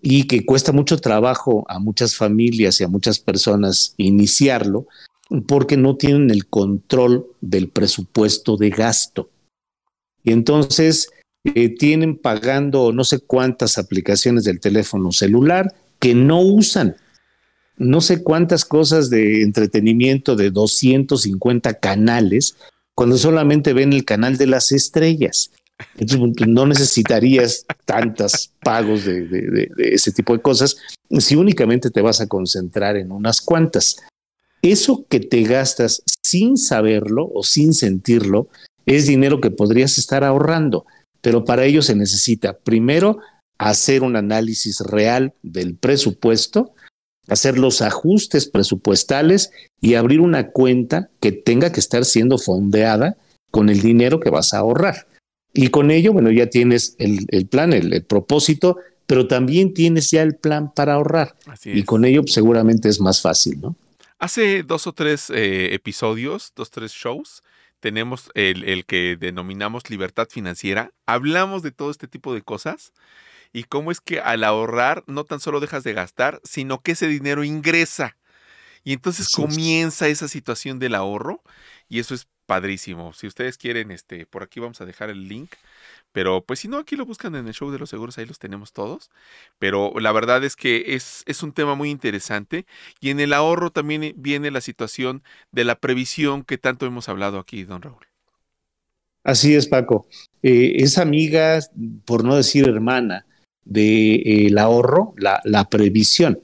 y que cuesta mucho trabajo a muchas familias y a muchas personas iniciarlo porque no tienen el control del presupuesto de gasto. Y entonces eh, tienen pagando no sé cuántas aplicaciones del teléfono celular que no usan no sé cuántas cosas de entretenimiento de 250 canales cuando solamente ven el canal de las estrellas. Entonces, pues, no necesitarías tantos pagos de, de, ese tipo de cosas si únicamente te vas a concentrar en unas cuantas. Eso que te gastas sin saberlo o sin sentirlo es dinero que podrías estar ahorrando, pero para ello se necesita primero hacer un análisis real del presupuesto, hacer los ajustes presupuestales y abrir una cuenta que tenga que estar siendo fondeada con el dinero que vas a ahorrar. Y con ello, bueno, ya tienes el, el plan, el, el, propósito, pero también tienes ya el plan para ahorrar. Y con ello pues, seguramente es más fácil, ¿no? Hace dos o tres eh, episodios, dos o tres shows, tenemos el, el que denominamos libertad financiera. Hablamos de todo este tipo de cosas y cómo es que al ahorrar no tan solo dejas de gastar, sino que ese dinero ingresa. Y entonces comienza esa situación del ahorro y eso es padrísimo. Si ustedes quieren, este, por aquí vamos a dejar el link. Pero pues si no, aquí lo buscan en el show de los seguros, ahí los tenemos todos. Pero la verdad es que es, es un tema muy interesante. Y en el ahorro también viene la situación de la previsión que tanto hemos hablado aquí, don Raúl. Así es, Paco. Eh, es amiga, por no decir hermana, del ahorro, la, previsión.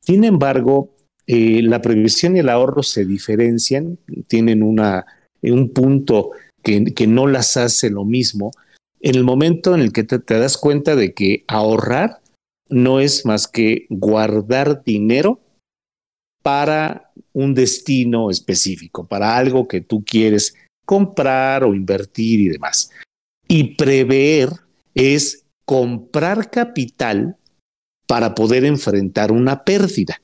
Sin embargo, eh, la previsión y el ahorro se diferencian, tienen una, un punto que, que no las hace lo mismo. En el momento en el que te das cuenta de que ahorrar no es más que guardar dinero para un destino específico, para algo que tú quieres comprar o invertir y demás. Y prever es comprar capital para poder enfrentar una pérdida.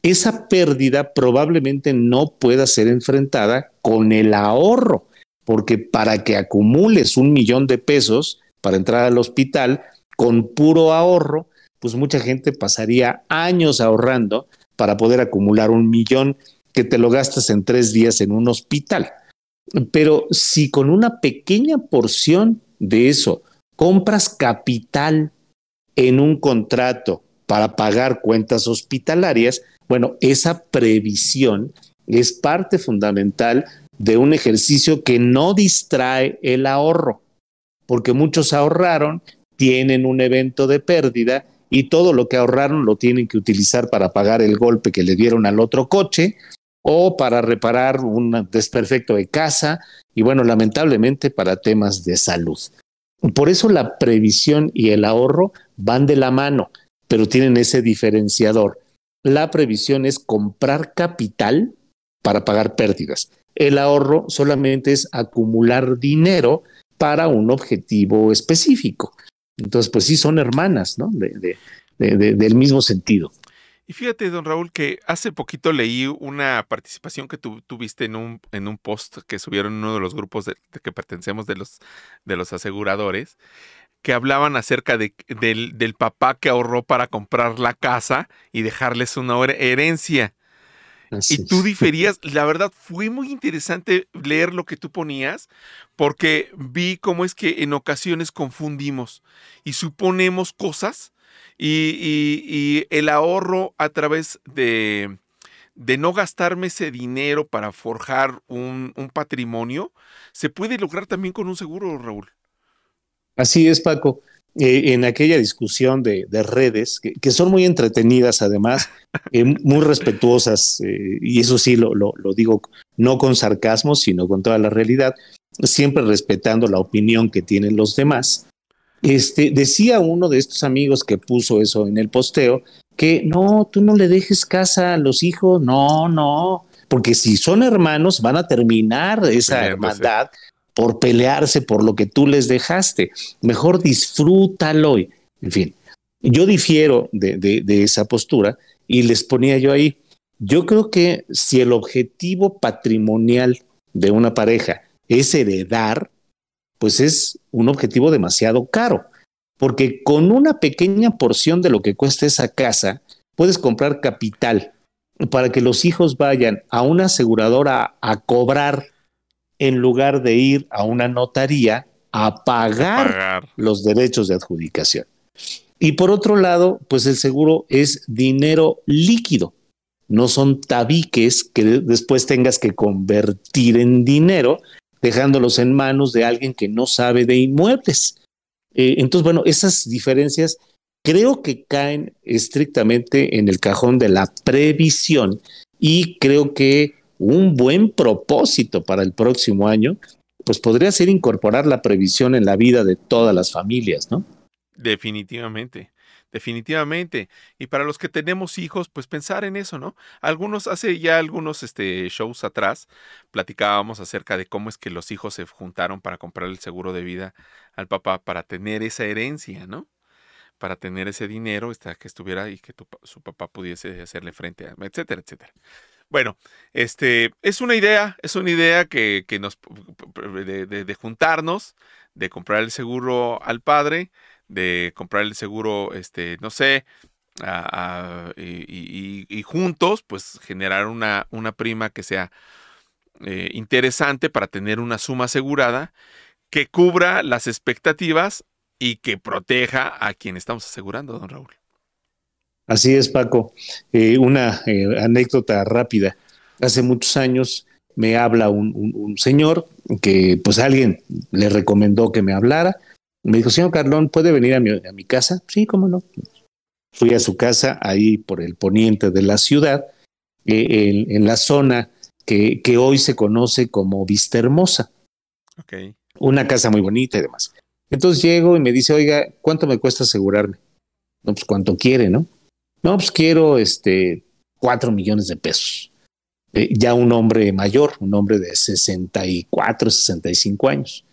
Esa pérdida probablemente no pueda ser enfrentada con el ahorro, porque para que acumules un millón de pesos para entrar al hospital con puro ahorro, pues mucha gente pasaría años ahorrando para poder acumular un millón que te lo gastas en tres días en un hospital. Pero si con una pequeña porción de eso compras capital en un contrato para pagar cuentas hospitalarias, bueno, esa previsión es parte fundamental de un ejercicio que no distrae el ahorro, porque muchos ahorraron, tienen un evento de pérdida y todo lo que ahorraron lo tienen que utilizar para pagar el golpe que le dieron al otro coche o para reparar un desperfecto de casa y bueno, lamentablemente para temas de salud. Por eso la previsión y el ahorro van de la mano, pero tienen ese diferenciador. La previsión es comprar capital para pagar pérdidas. El ahorro solamente es acumular dinero para un objetivo específico. Entonces, pues sí, son hermanas, ¿no? De, de, de, del mismo sentido. Y fíjate, don Raúl, que hace poquito leí una participación que tu, tuviste en un, en un post que subieron en uno de los grupos de, de que pertenecemos de los, de los aseguradores, que hablaban acerca de, del, del, papá que ahorró para comprar la casa y dejarles una herencia. Así y tú [LAUGHS] diferías, la verdad fue muy interesante leer lo que tú ponías, porque vi cómo es que en ocasiones confundimos y suponemos cosas y, y, y el ahorro a través de, de, no gastarme ese dinero para forjar un, un patrimonio, se puede lograr también con un seguro, Raúl. Así es, Paco. Eh, en aquella discusión de, de redes, que, que, son muy entretenidas además, [LAUGHS] eh, muy respetuosas, eh, y eso sí lo, lo, lo, digo no con sarcasmo, sino con toda la realidad, siempre respetando la opinión que tienen los demás. Este, decía uno de estos amigos que puso eso en el posteo, que no, tú no le dejes casa a los hijos, no, no, porque si son hermanos van a terminar esa hermandad. Por pelearse por lo que tú les dejaste. Mejor disfrútalo. En fin, yo difiero de, de, de, esa postura y les ponía yo ahí, yo creo que si el objetivo patrimonial de una pareja es heredar, pues es un objetivo demasiado caro, porque con una pequeña porción de lo que cuesta esa casa, puedes comprar capital para que los hijos vayan a una aseguradora a, a cobrar en lugar de ir a una notaría a pagar, a pagar, los derechos de adjudicación. Y por otro lado, pues el seguro es dinero líquido, no son tabiques que después tengas que convertir en dinero, dejándolos en manos de alguien que no sabe de inmuebles. Eh, entonces, bueno, esas diferencias creo que caen estrictamente en el cajón de la previsión y creo que un buen propósito para el próximo año, pues podría ser incorporar la previsión en la vida de todas las familias, ¿no? Definitivamente, definitivamente. Y para los que tenemos hijos, pues pensar en eso, ¿no? Algunos, hace ya algunos este, shows atrás, platicábamos acerca de cómo es que los hijos se juntaron para comprar el seguro de vida al papá para tener esa herencia, ¿no? Para tener ese dinero, que estuviera y que tu, su papá pudiese hacerle frente a, etcétera, etcétera. Bueno, este es una idea, es una idea que, que nos de, de, juntarnos, de comprar el seguro al padre, de comprar el seguro, este, no sé, y, juntos, pues generar una, una prima que sea eh, interesante para tener una suma asegurada que cubra las expectativas y que proteja a quien estamos asegurando, don Raúl. Así es, Paco. Eh, una eh, anécdota rápida. Hace muchos años me habla un, señor que pues alguien le recomendó que me hablara. Me dijo, señor Carlón, ¿puede venir a mi, a mi casa? Sí, cómo no. Fui a su casa ahí por el poniente de la ciudad, eh, en, la zona que, que, hoy se conoce como Vista Hermosa. Okay. Una casa muy bonita y demás. Entonces llego y me dice, oiga, ¿cuánto me cuesta asegurarme? No, pues cuánto quiere, ¿no? No, pues quiero este cuatro millones de pesos. Eh, ya un hombre mayor, un hombre de 64, 65 años.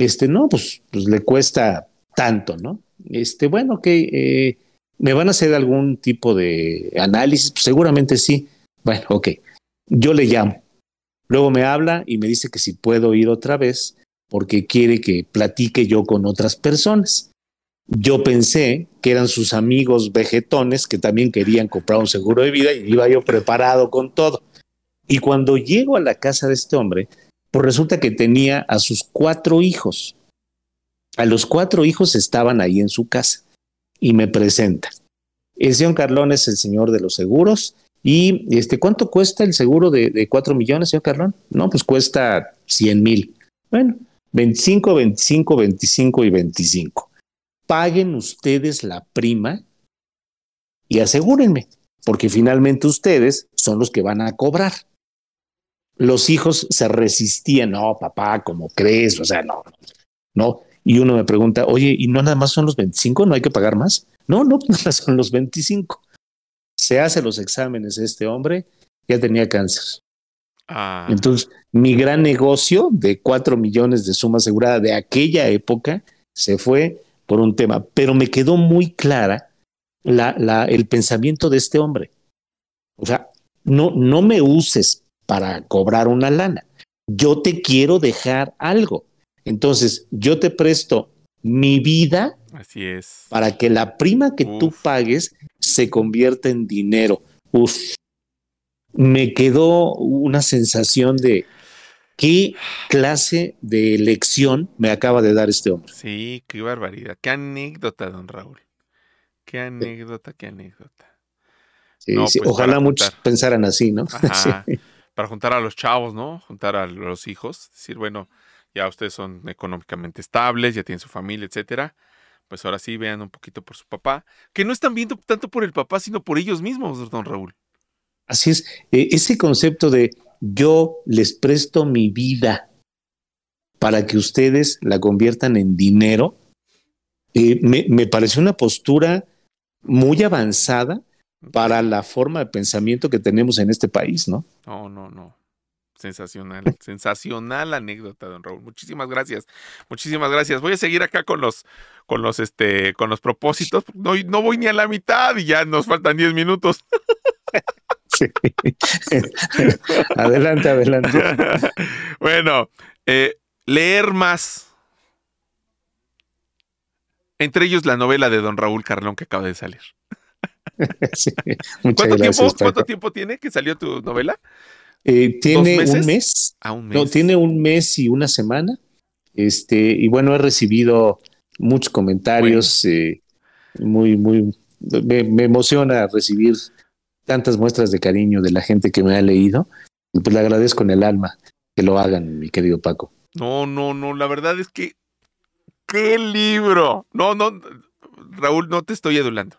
Este, no, pues, pues le cuesta tanto, ¿no? Este, bueno, que eh, ¿me van a hacer algún tipo de análisis? Pues seguramente sí. Bueno, ok. Yo le llamo. Luego me habla y me dice que si puedo ir otra vez porque quiere que platique yo con otras personas. Yo pensé que eran sus amigos vegetones que también querían comprar un seguro de vida y iba yo preparado con todo. Y cuando llego a la casa de este hombre, pues resulta que tenía a sus cuatro hijos. A los cuatro hijos estaban ahí en su casa y me presenta. El señor Carlón es el señor de los seguros. ¿Y este, cuánto cuesta el seguro de, de 4 millones, señor Carlón? No, pues cuesta 100 mil. Bueno, 25, 25, 25 y 25. Paguen ustedes la prima y asegúrenme, porque finalmente ustedes son los que van a cobrar. Los hijos se resistían, no, papá, ¿cómo crees? O sea, no, no. Y uno me pregunta, oye, ¿y no nada más son los 25? ¿No hay que pagar más? No, no, [LAUGHS] nada son los 25. Se hace los exámenes este hombre, ya tenía cáncer. Ah. Entonces, mi gran negocio de cuatro millones de suma asegurada de aquella época se fue por un tema, pero me quedó muy clara la, la, el pensamiento de este hombre. O sea, no, no me uses para cobrar una lana. Yo te quiero dejar algo. Entonces, yo te presto mi vida. Así es. Para que la prima que tú pagues se convierta en dinero. Uf, me quedó una sensación de qué clase de lección me acaba de dar este hombre. Sí, qué barbaridad. Qué anécdota, don Raúl. Qué anécdota, qué anécdota. Sí, sí. Pues, Ojalá muchos pensaran así, ¿no? [LAUGHS] Para juntar a los chavos, ¿no? Juntar a los hijos. Decir, bueno, ya ustedes son económicamente estables, ya tienen su familia, etcétera. Pues ahora sí vean un poquito por su papá. Que no están viendo tanto por el papá, sino por ellos mismos, don Raúl. Así es, eh, ese concepto de yo les presto mi vida para que ustedes la conviertan en dinero, eh, me, me pareció una postura muy avanzada para la forma de pensamiento que tenemos en este país, ¿no? No, no, no. Sensacional, [LAUGHS] sensacional anécdota, don Raúl. Muchísimas gracias. Muchísimas gracias. Voy a seguir acá con los, con los, este, con los propósitos. No, no voy ni a la mitad y ya nos faltan 10 minutos. [LAUGHS] adelante, adelante. [LAUGHS] bueno, eh, leer más. Entre ellos la novela de don Raúl Carlón que acaba de salir. [LAUGHS] ¿Cuánto, tiempo, ¿Cuánto tiempo tiene que salió tu novela? Eh, tiene un mes. Ah, un mes. No, tiene un mes y una semana. Este, y bueno, he recibido muchos comentarios. Eh, muy, muy. me, emociona recibir tantas muestras de cariño de la gente que me ha leído. Y pues le agradezco en el alma que lo hagan, mi querido Paco. No, no, no, la verdad es que. ¡Qué libro! No, no, Raúl, no te estoy adulando.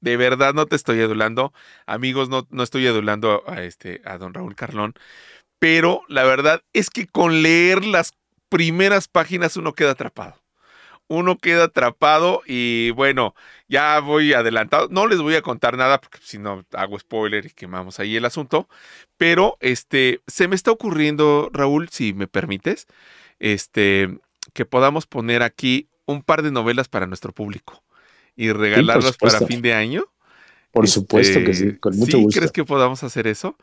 De verdad no te estoy adulando. Amigos, no, no estoy adulando a, este, a don Raúl Carlón. Pero la verdad es que con leer las primeras páginas uno queda atrapado uno queda atrapado y bueno, ya voy adelantado. No les voy a contar nada porque si no hago spoiler y quemamos ahí el asunto. Pero este, se me está ocurriendo, Raúl, si me permites, este, que podamos poner aquí un par de novelas para nuestro público y regalarlas para fin de año. Por supuesto que sí, este, con mucho gusto. ¿Crees que podamos hacer eso?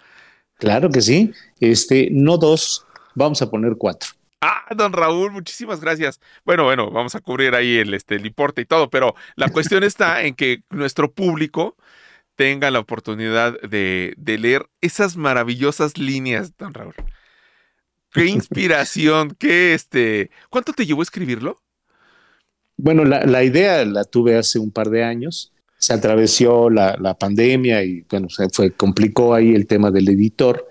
Claro que sí. Este, no dos, vamos a poner cuatro. Ah, don Raúl, muchísimas gracias. Bueno, bueno, vamos a cubrir ahí el, este, el importe y todo, pero la [LAUGHS] cuestión está en que nuestro público tenga la oportunidad de, de leer esas maravillosas líneas, don Raúl. Qué inspiración, qué este. ¿Cuánto te llevó a escribirlo? Bueno, la, la idea la tuve hace un par de años. Se atravesó la, la pandemia y bueno, se fue, complicó ahí el tema del editor.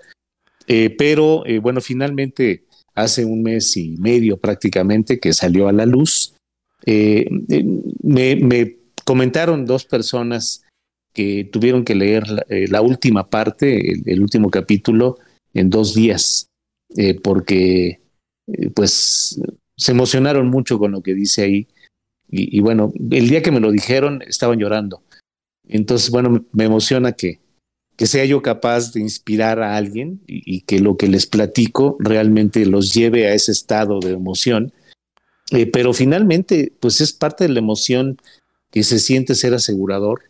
Eh, pero eh, bueno, finalmente hace un mes y medio prácticamente que salió a la luz. Eh, eh, me, me, comentaron dos personas que tuvieron que leer la, eh, la última parte, el, el, último capítulo, en dos días, porque pues se emocionaron mucho con lo que dice ahí. Y, bueno, el día que me lo dijeron estaban llorando. Entonces, bueno, me emociona que, que sea yo capaz de inspirar a alguien y, que lo que les platico realmente los lleve a ese estado de emoción. Eh, pero finalmente, pues es parte de la emoción que se siente ser asegurador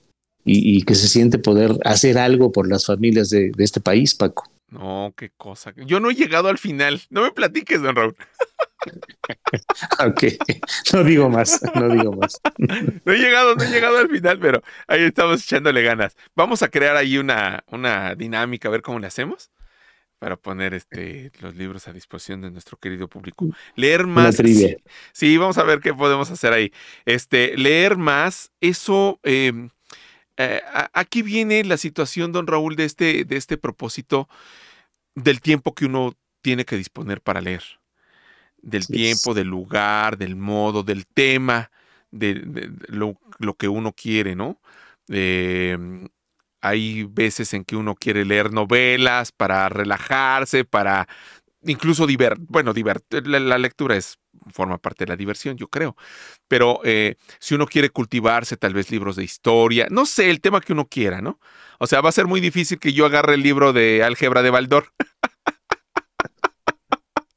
y, y, que se siente poder hacer algo por las familias de, de este país, Paco. No, qué cosa. Yo no he llegado al final. No me platiques, don Raúl. [LAUGHS] ok, no digo más, no digo más. no he llegado, no he llegado al final, pero ahí estamos echándole ganas. Vamos a crear ahí una, una dinámica, a ver cómo le hacemos para poner este los libros a disposición de nuestro querido público. Leer más. Sí, sí, vamos a ver qué podemos hacer ahí. Este, leer más, eso. Eh, eh, aquí viene la situación, don Raúl, de este, de este propósito del tiempo que uno tiene que disponer para leer del tiempo, del lugar, del modo, del tema, de, lo, lo, que uno quiere, ¿no? Eh, hay veces en que uno quiere leer novelas para relajarse, para incluso divert, bueno, divert, la, la, lectura es forma parte de la diversión, yo creo. Pero eh, si uno quiere cultivarse, tal vez libros de historia, no sé, el tema que uno quiera, ¿no? O sea, va a ser muy difícil que yo agarre el libro de álgebra de Baldor. [LAUGHS]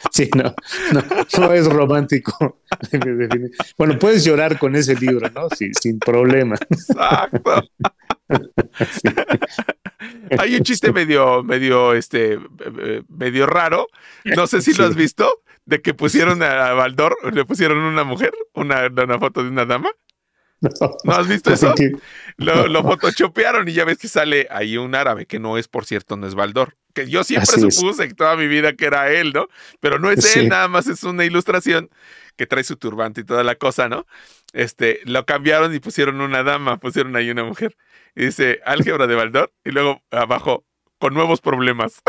[LAUGHS] Sí, no, no, no es romántico. [LAUGHS] Bueno, puedes llorar con ese libro, ¿no? Sí, sin problema. [LAUGHS] Exacto. Sí. Hay un chiste medio, medio, este, medio raro. No sé si sí. lo has visto, de que pusieron a Baldor, le pusieron una mujer, una, una foto de una dama. No, ¿No has visto eso? Lo, lo photoshopearon y ya ves que sale ahí un árabe, que no es, por cierto, no es Baldor. Que yo siempre Así supuse es. toda mi vida que era él, ¿no? Pero no es sí. él, nada más es una ilustración que trae su turbante y toda la cosa, ¿no? Este, lo cambiaron y pusieron una dama, pusieron ahí una mujer. Y dice, álgebra de Baldor, y luego abajo, con nuevos problemas.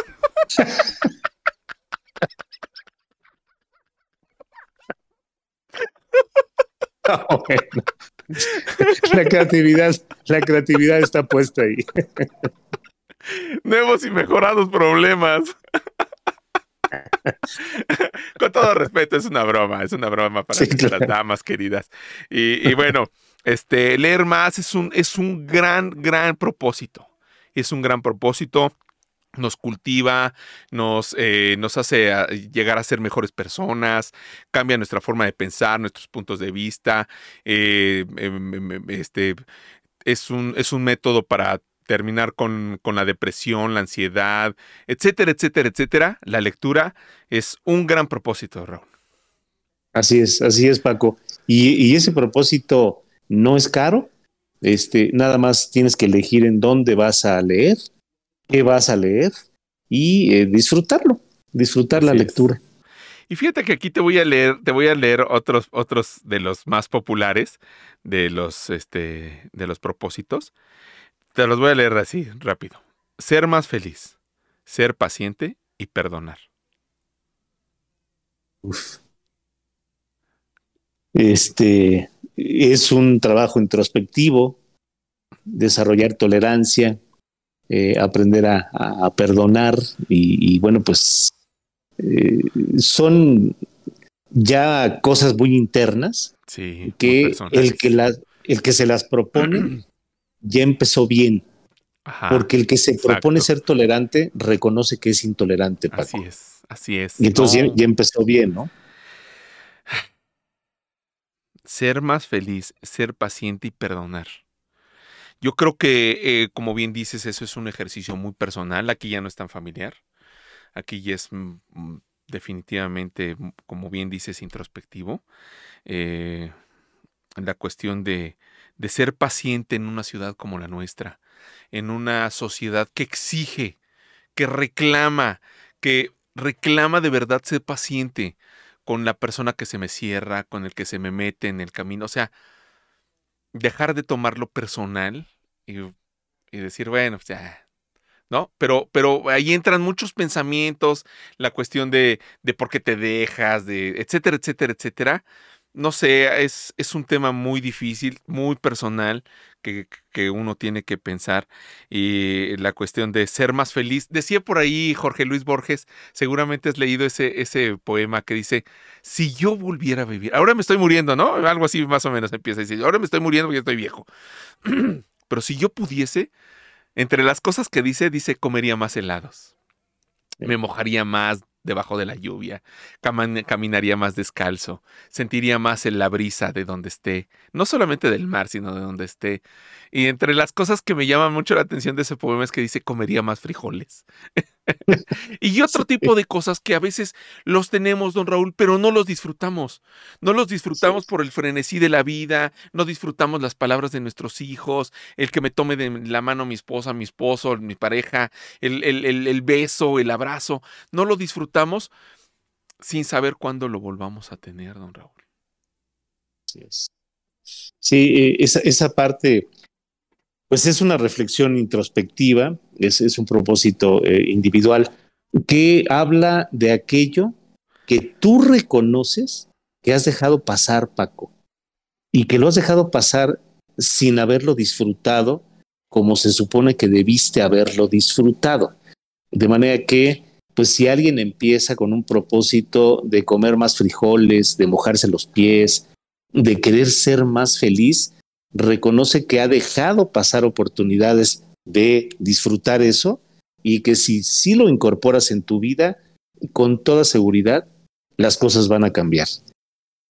Oh, [LAUGHS] bueno. La creatividad, la creatividad está puesta ahí. Nuevos y mejorados problemas. [LAUGHS] Con todo respeto, es una broma, es una broma para sí, claro. las damas queridas. Y, y, bueno, este, leer más es un, es un gran, gran propósito. Es un gran propósito nos cultiva, nos, eh, nos hace a llegar a ser mejores personas, cambia nuestra forma de pensar, nuestros puntos de vista. Eh, este, es, un, es un método para terminar con, con, la depresión, la ansiedad, etcétera, etcétera, etcétera. La lectura es un gran propósito, Raúl. Así es, así es, Paco. Y, y ese propósito no es caro. Este, nada más tienes que elegir en dónde vas a leer qué vas a leer y eh, disfrutarlo, disfrutar Así la lectura. Y fíjate que aquí te voy a leer, te voy a leer otros, otros de los más populares de los, este, de los propósitos. Te los voy a leer así, rápido. Ser más feliz, ser paciente y perdonar. Uf. Este es un trabajo introspectivo, desarrollar tolerancia, eh, aprender a, a perdonar y, y, bueno, pues eh, son ya cosas muy internas sí, que el que, la, el que se las propone [CLEARS THROAT] ya empezó bien. Ajá, porque el que se exacto. propone ser tolerante reconoce que es intolerante. Paco. Así es, así es. Y entonces no. ya, ya empezó bien, ¿no? Ser más feliz, ser paciente y perdonar. Yo creo que, eh, como bien dices, eso es un ejercicio muy personal. Aquí ya no es tan familiar. Aquí ya es mm, mm definitivamente, como bien dices, introspectivo. Eh, la cuestión de, de ser paciente en una ciudad como la nuestra, en una sociedad que exige, que reclama, que reclama de verdad ser paciente con la persona que se me cierra, con el que se me mete en el camino. O sea, dejar de tomarlo personal y, decir, bueno, pues ya, ¿no? Pero, pero ahí entran muchos pensamientos, la cuestión de, de por qué te dejas, de etcétera, etcétera, etcétera no sé, es, es, un tema muy difícil, muy personal que, que, uno tiene que pensar. Y la cuestión de ser más feliz. Decía por ahí Jorge Luis Borges, seguramente has leído ese, ese poema que dice, si yo volviera a vivir, ahora me estoy muriendo, ¿no? Algo así más o menos empieza a decir, ahora me estoy muriendo porque estoy viejo. [CLEARS THROAT] Pero si yo pudiese, entre las cosas que dice, dice, comería más helados. Me mojaría más, debajo de la lluvia, caminaría más descalzo, sentiría más en la brisa de donde esté, no solamente del mar, sino de donde esté. Y entre las cosas que me llaman mucho la atención de ese poema es que dice comería más frijoles. [LAUGHS] y otro tipo de cosas que a veces los tenemos, don Raúl, pero no los disfrutamos. No los disfrutamos por el frenesí de la vida, no disfrutamos las palabras de nuestros hijos, el que me tome de la mano mi esposa, mi esposo, mi pareja, el, el beso, el abrazo. No lo disfrutamos sin saber cuándo lo volvamos a tener, don Raúl. Sí, eh, esa, parte pues es una reflexión introspectiva, es, un propósito eh, individual que habla de aquello que tú reconoces que has dejado pasar, Paco, y que lo has dejado pasar sin haberlo disfrutado como se supone que debiste haberlo disfrutado. De manera que, pues si alguien empieza con un propósito de comer más frijoles, de mojarse los pies, de querer ser más feliz, reconoce que ha dejado pasar oportunidades de disfrutar eso y que si sí lo incorporas en tu vida, con toda seguridad, las cosas van a cambiar.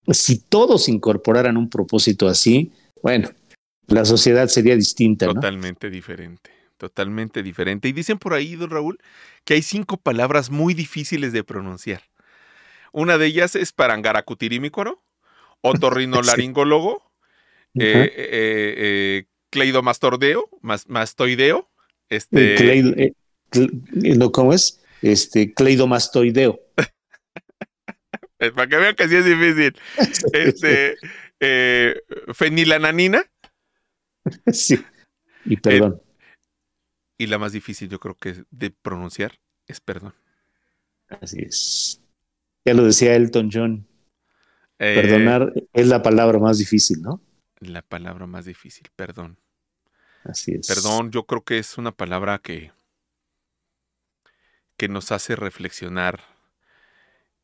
Si todos incorporaran un propósito así, bueno, la sociedad sería distinta. Totalmente diferente, totalmente diferente. Y dicen por ahí, don Raúl, que hay cinco palabras muy difíciles de pronunciar. Una de ellas es parangaracutirímicoro, otorrinolaringólogo, [LAUGHS] eh, eh, eh, cleidomastordeo, mastoideo. Este... ¿Cómo es? Este, cleidomastoideo. [LAUGHS] Para que vean que sí es difícil. [LAUGHS] Este, fenilananina. Sí. Y perdón. Y la más difícil, yo creo que de pronunciar es perdón. Así es. Ya lo decía Elton John. Perdonar es la palabra más difícil, ¿no? la palabra más difícil, perdón. Así es. Perdón, yo creo que es una palabra que, que nos hace reflexionar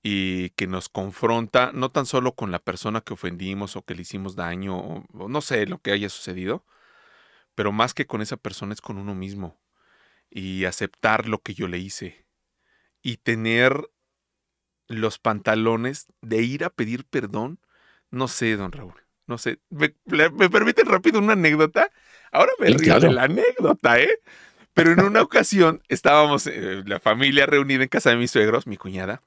y que nos confronta no tan solo con la persona que ofendimos o que le hicimos daño o, no sé lo que haya sucedido, pero más que con esa persona es con uno mismo y aceptar lo que yo le hice y tener los pantalones de ir a pedir perdón, no sé, don Raúl. No sé, ¿me, permiten rápido una anécdota? Ahora me río de la anécdota, ¿eh? Pero en una ocasión estábamos eh, la familia reunida en casa de mis suegros, mi cuñada,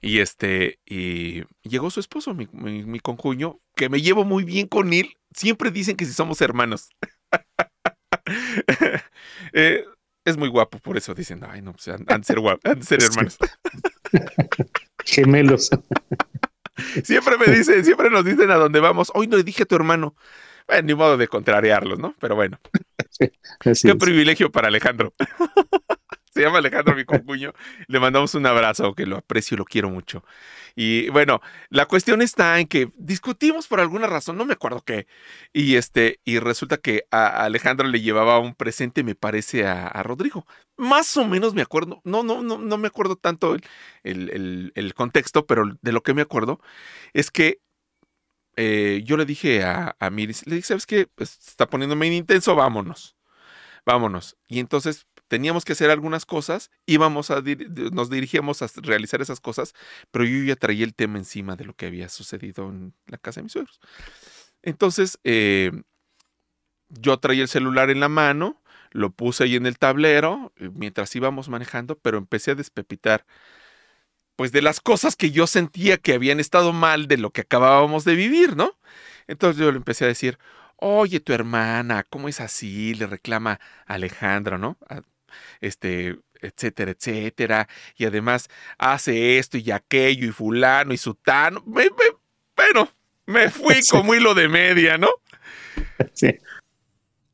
y este, y llegó su esposo, mi, mi, concuño, que me llevo muy bien con él. Siempre dicen que si somos hermanos. [LAUGHS] Eh, es muy guapo, por eso dicen, ay, no, pues han, han de ser guapos, han de ser [LAUGHS] hermanos. [LAUGHS] Gemelos. siempre me dicen, siempre nos dicen a dónde vamos. Hoy no le dije a tu hermano. Bueno, ni modo de contrariarlos, ¿no? Pero bueno. Qué privilegio para Alejandro. Se llama Alejandro, mi. Le mandamos un abrazo, que lo aprecio, lo quiero mucho. Y bueno, la cuestión está en que discutimos por alguna razón, no me acuerdo qué. Y este, y resulta que a Alejandro le llevaba un presente, me parece, a, Rodrigo. Más o menos me acuerdo, no, no, no, no me acuerdo tanto el, contexto, pero de lo que me acuerdo es que eh, yo le dije a, a Miris, le dije, ¿sabes qué? Pues, está poniéndome intenso, vámonos. Vámonos. Y entonces teníamos que hacer algunas cosas, íbamos a nos dirigíamos a realizar esas cosas, pero yo ya traía el tema encima de lo que había sucedido en la casa de mis suegros. Entonces, eh, yo traía el celular en la mano, lo puse ahí en el tablero eh, mientras íbamos manejando, pero empecé a despepitar pues de las cosas que yo sentía que habían estado mal de lo que acabábamos de vivir, ¿no? Entonces yo le empecé a decir, oye, tu hermana, ¿cómo es así? Le reclama a Alejandra, ¿no? Este, etcétera, etcétera. Y además hace esto y aquello y fulano y sutano. Me, bueno, me [LAUGHS] fui como hilo de media, ¿no? [LAUGHS] Sí.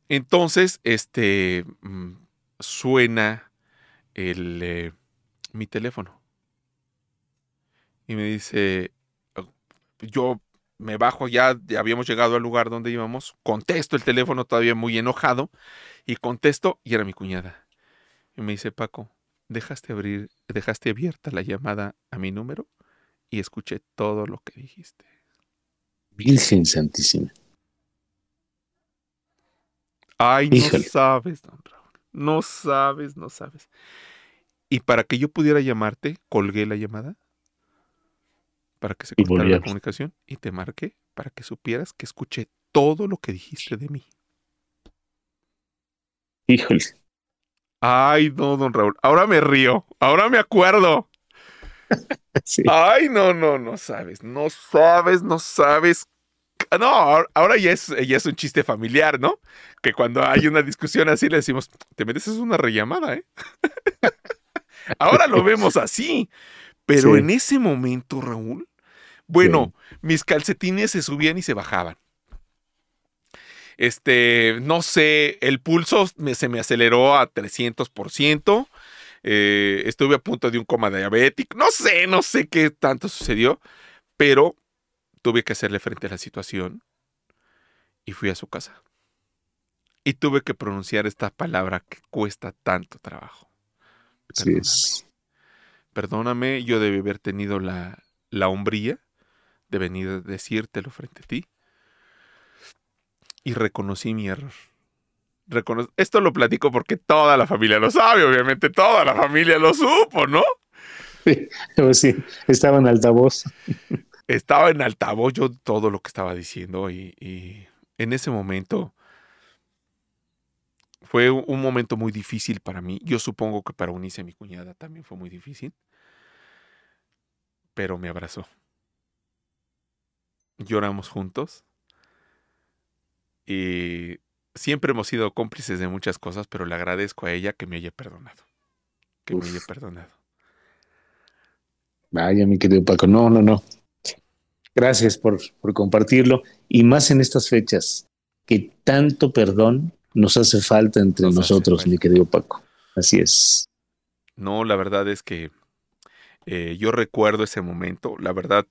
Entonces, este, mm, suena el, eh, mi teléfono. Y me dice, yo me bajo ya, ya habíamos llegado al lugar donde íbamos, contesto el teléfono todavía muy enojado y contesto y era mi cuñada. Y me dice, Paco, dejaste abrir, dejaste abierta la llamada a mi número y escuché todo lo que dijiste. Virgen Santísima. Ay, no sabes, don Raúl. No sabes, no sabes. Y para que yo pudiera llamarte, colgué la llamada para que se cortara la comunicación y te marqué para que supieras que escuché todo lo que dijiste de mí. Híjole. Ay, no, don Raúl. Ahora me río. Ahora me acuerdo. [LAUGHS] Ay, no, no, no sabes. No sabes, no sabes. No, ahora ya es, ya es un chiste familiar, ¿no? Que cuando hay una discusión así le decimos, te mereces una rellamada, ¿eh? [LAUGHS] ahora lo vemos así. Pero en ese momento, Raúl, bueno, mis calcetines se subían y se bajaban. Este, no sé, el pulso se me aceleró a 300%. Eh, estuve a punto de un coma diabético. No sé, no sé qué tanto sucedió, pero tuve que hacerle frente a la situación y fui a su casa. Y tuve que pronunciar esta palabra que cuesta tanto trabajo. Perdóname. Perdóname, yo debí haber tenido la, la hombría de venir a decírtelo frente a ti. Y reconocí mi error. Esto lo platico porque toda la familia lo sabe, obviamente toda la familia lo supo, ¿no? Sí, [LAUGHS] sí, estaba en altavoz. Estaba en altavoz yo todo lo que estaba diciendo y, y en ese momento fue un momento muy difícil para mí. Yo supongo que para Unice, mi cuñada, también fue muy difícil. Pero me abrazó lloramos juntos. Y siempre hemos sido cómplices de muchas cosas, pero le agradezco a ella que me haya perdonado. Que me haya perdonado. Vaya, mi querido Paco. No, no, no. Gracias por, por compartirlo. Y más en estas fechas, que tanto perdón nos hace falta entre nosotros, mi querido Paco. Así es. No, la verdad es que eh, yo recuerdo ese momento. La verdad,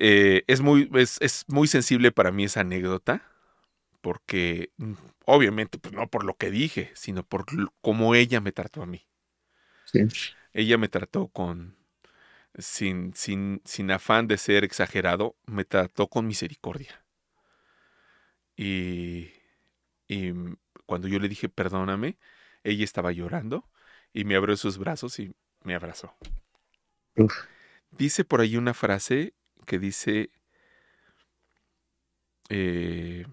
eh, es, muy, es, muy sensible para mí esa anécdota, porque mm, obviamente, pues no por lo que dije, sino por cómo ella me trató a mí. Ella me trató con, sin, sin, sin afán de ser exagerado, me trató con misericordia. Y, y cuando yo le dije perdóname, ella estaba llorando y me abrió sus brazos y me abrazó. Dice por ahí una frase que dice, eh,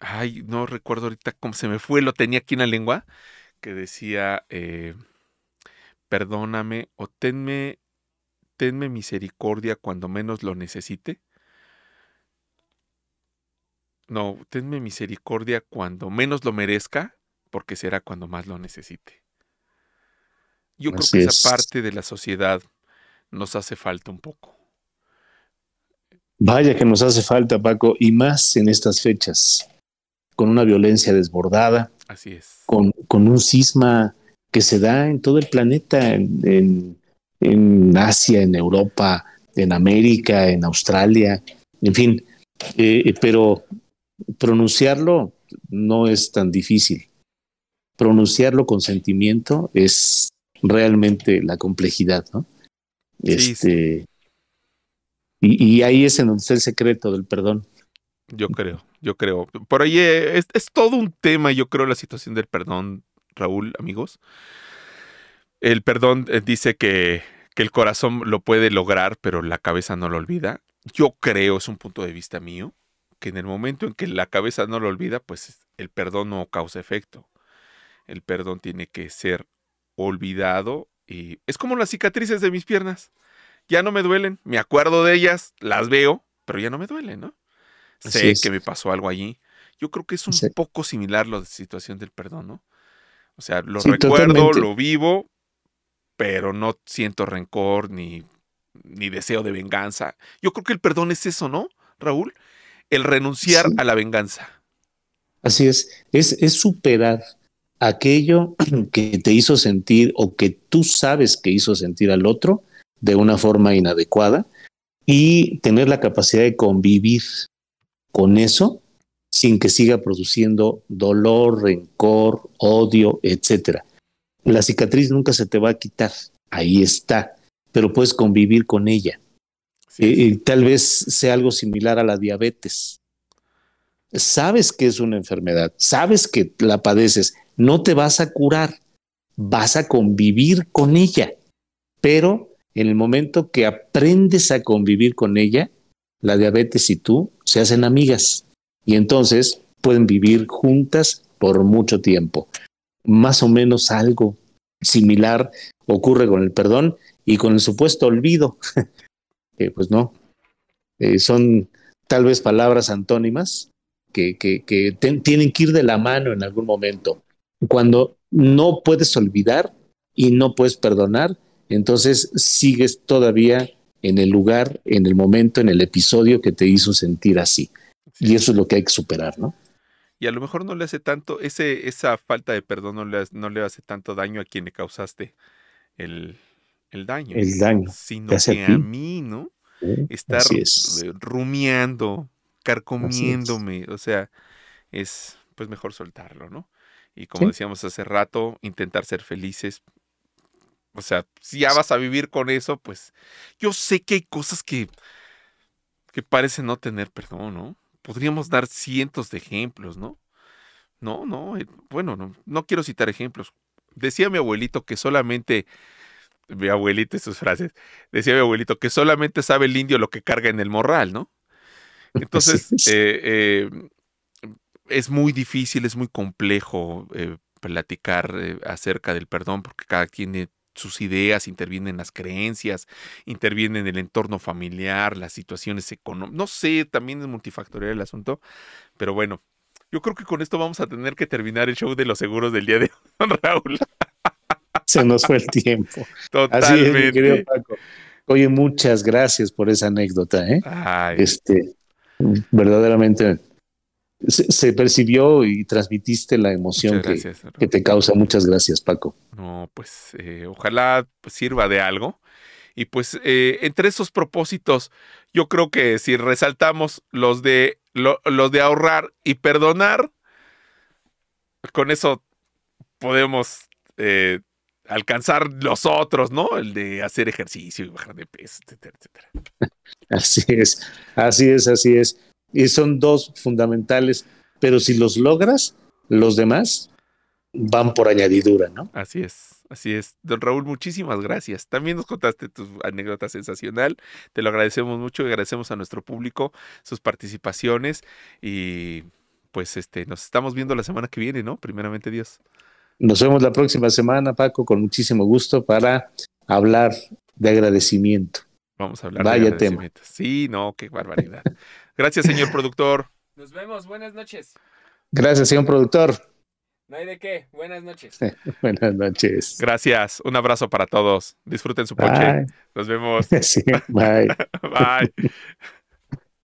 ay, no recuerdo ahorita cómo se me fue, lo tenía aquí en la lengua, que decía, eh, perdóname o tenme, tenme misericordia cuando menos lo necesite. No, tenme misericordia cuando menos lo merezca, porque será cuando más lo necesite. Yo creo que esa parte de la sociedad nos hace falta un poco. Vaya que nos hace falta, Paco, y más en estas fechas, con una violencia desbordada. Así es. Con, un cisma que se da en todo el planeta, en, Asia, en Europa, en América, en Australia, en fin. Eh, eh, pero pronunciarlo no es tan difícil. Pronunciarlo con sentimiento es realmente la complejidad, ¿no? este, y, ahí es en donde está el secreto del perdón. Yo creo, yo creo. Por ahí eh, es, todo un tema, yo creo, la situación del perdón, Raúl, amigos. El perdón eh, dice que, que el corazón lo puede lograr, pero la cabeza no lo olvida. Yo creo, es un punto de vista mío, que en el momento en que la cabeza no lo olvida, pues el perdón no causa efecto. El perdón tiene que ser olvidado Y es como las cicatrices de mis piernas. Ya no me duelen, me acuerdo de ellas, las veo, pero ya no me duelen, ¿no? Así sé es. que me pasó algo allí. Yo creo que es un Sí. poco similar la situación del perdón, ¿no? O sea, lo Sí, recuerdo, totalmente. lo vivo, pero no siento rencor ni, ni deseo de venganza. Yo creo que el perdón es eso, ¿no, Raúl? El renunciar Sí. a la venganza. Así es, es, es superar aquello [CLEARS THROAT] que te hizo sentir o que tú sabes que hizo sentir al otro de una forma inadecuada y tener la capacidad de convivir con eso sin que siga produciendo dolor, rencor, odio, etcétera. La cicatriz nunca se te va a quitar, ahí está, pero puedes convivir con ella. Sí, Eh, y tal vez sea algo similar a la diabetes. Sabes que es una enfermedad, sabes que la padeces, no te vas a curar, vas a convivir con ella, pero en el momento que aprendes a convivir con ella, la diabetes y tú se hacen amigas y entonces pueden vivir juntas por mucho tiempo. Más o menos algo similar ocurre con el perdón y con el supuesto olvido. [LAUGHS] Eh, pues no, Eh, son tal vez palabras antónimas que, tienen que ir de la mano en algún momento. Cuando no puedes olvidar y no puedes perdonar, entonces sigues todavía en el lugar, en el momento, en el episodio que te hizo sentir así. sí. Y eso es lo que hay que superar, ¿no? Y a lo mejor no le hace tanto, ese, esa falta de perdón no le, hace- no le hace tanto daño a quien le causaste el, el daño, El daño. sino a que ti. a mí, ¿no? ¿eh? Estar es. eh, rumiando, carcomiéndome, o sea, es pues mejor soltarlo, ¿no? Y como Sí. decíamos hace rato, intentar ser felices. O sea, si ya vas a vivir con eso, pues yo sé que hay cosas que, que parecen no tener perdón, ¿no? Podríamos dar cientos de ejemplos, ¿no? No, no, eh, bueno, no, no quiero citar ejemplos. Decía mi abuelito que solamente, mi abuelito y sus frases, decía mi abuelito que solamente sabe el indio lo que carga en el morral, ¿no? [LAUGHS] Entonces, eh, eh, es muy difícil, es muy complejo eh, platicar acerca del perdón porque cada quien tiene sus ideas, intervienen las creencias, interviene en el entorno familiar, las situaciones económicas. No sé, también es multifactorial el asunto, pero bueno, yo creo que con esto vamos a tener que terminar el show de los seguros del día de [LAUGHS] hoy, Raúl. Se nos fue el tiempo. Así es, mi Totalmente. querido Paco. Oye, muchas gracias por esa anécdota, ¿eh? Ay, Este, verdaderamente se, se percibió y transmitiste la emoción que, gracias. Raúl. que te causa. Muchas gracias, Paco. No, pues eh, ojalá pues, sirva de algo. Y pues eh, entre esos propósitos, yo creo que si resaltamos los de lo- los de ahorrar y perdonar, con eso podemos eh, alcanzar los otros, ¿no? El de hacer ejercicio y bajar de peso, etcétera, etcétera. [LAUGHS] Así es, así es, así es. Y son dos fundamentales, pero si los logras, los demás van por añadidura, ¿no? Así es, así es. Don Raúl, muchísimas gracias. También nos contaste tu anécdota sensacional. Te lo agradecemos mucho y agradecemos a nuestro público sus participaciones. Y pues este, nos estamos viendo la semana que viene, ¿no? Primeramente Dios. Nos vemos la próxima semana, Paco, con muchísimo gusto para hablar de agradecimiento. Vamos a hablar Vaya de tema. agradecimientos. Sí, no, qué barbaridad. [LAUGHS] Gracias, señor [LAUGHS] productor. Nos vemos. Buenas noches. Gracias, señor productor. No hay de qué. Buenas noches. [LAUGHS] Buenas noches. Gracias. Un abrazo para todos. Disfruten su ponche. Bye. Nos vemos. [LAUGHS] Sí, bye. Bye.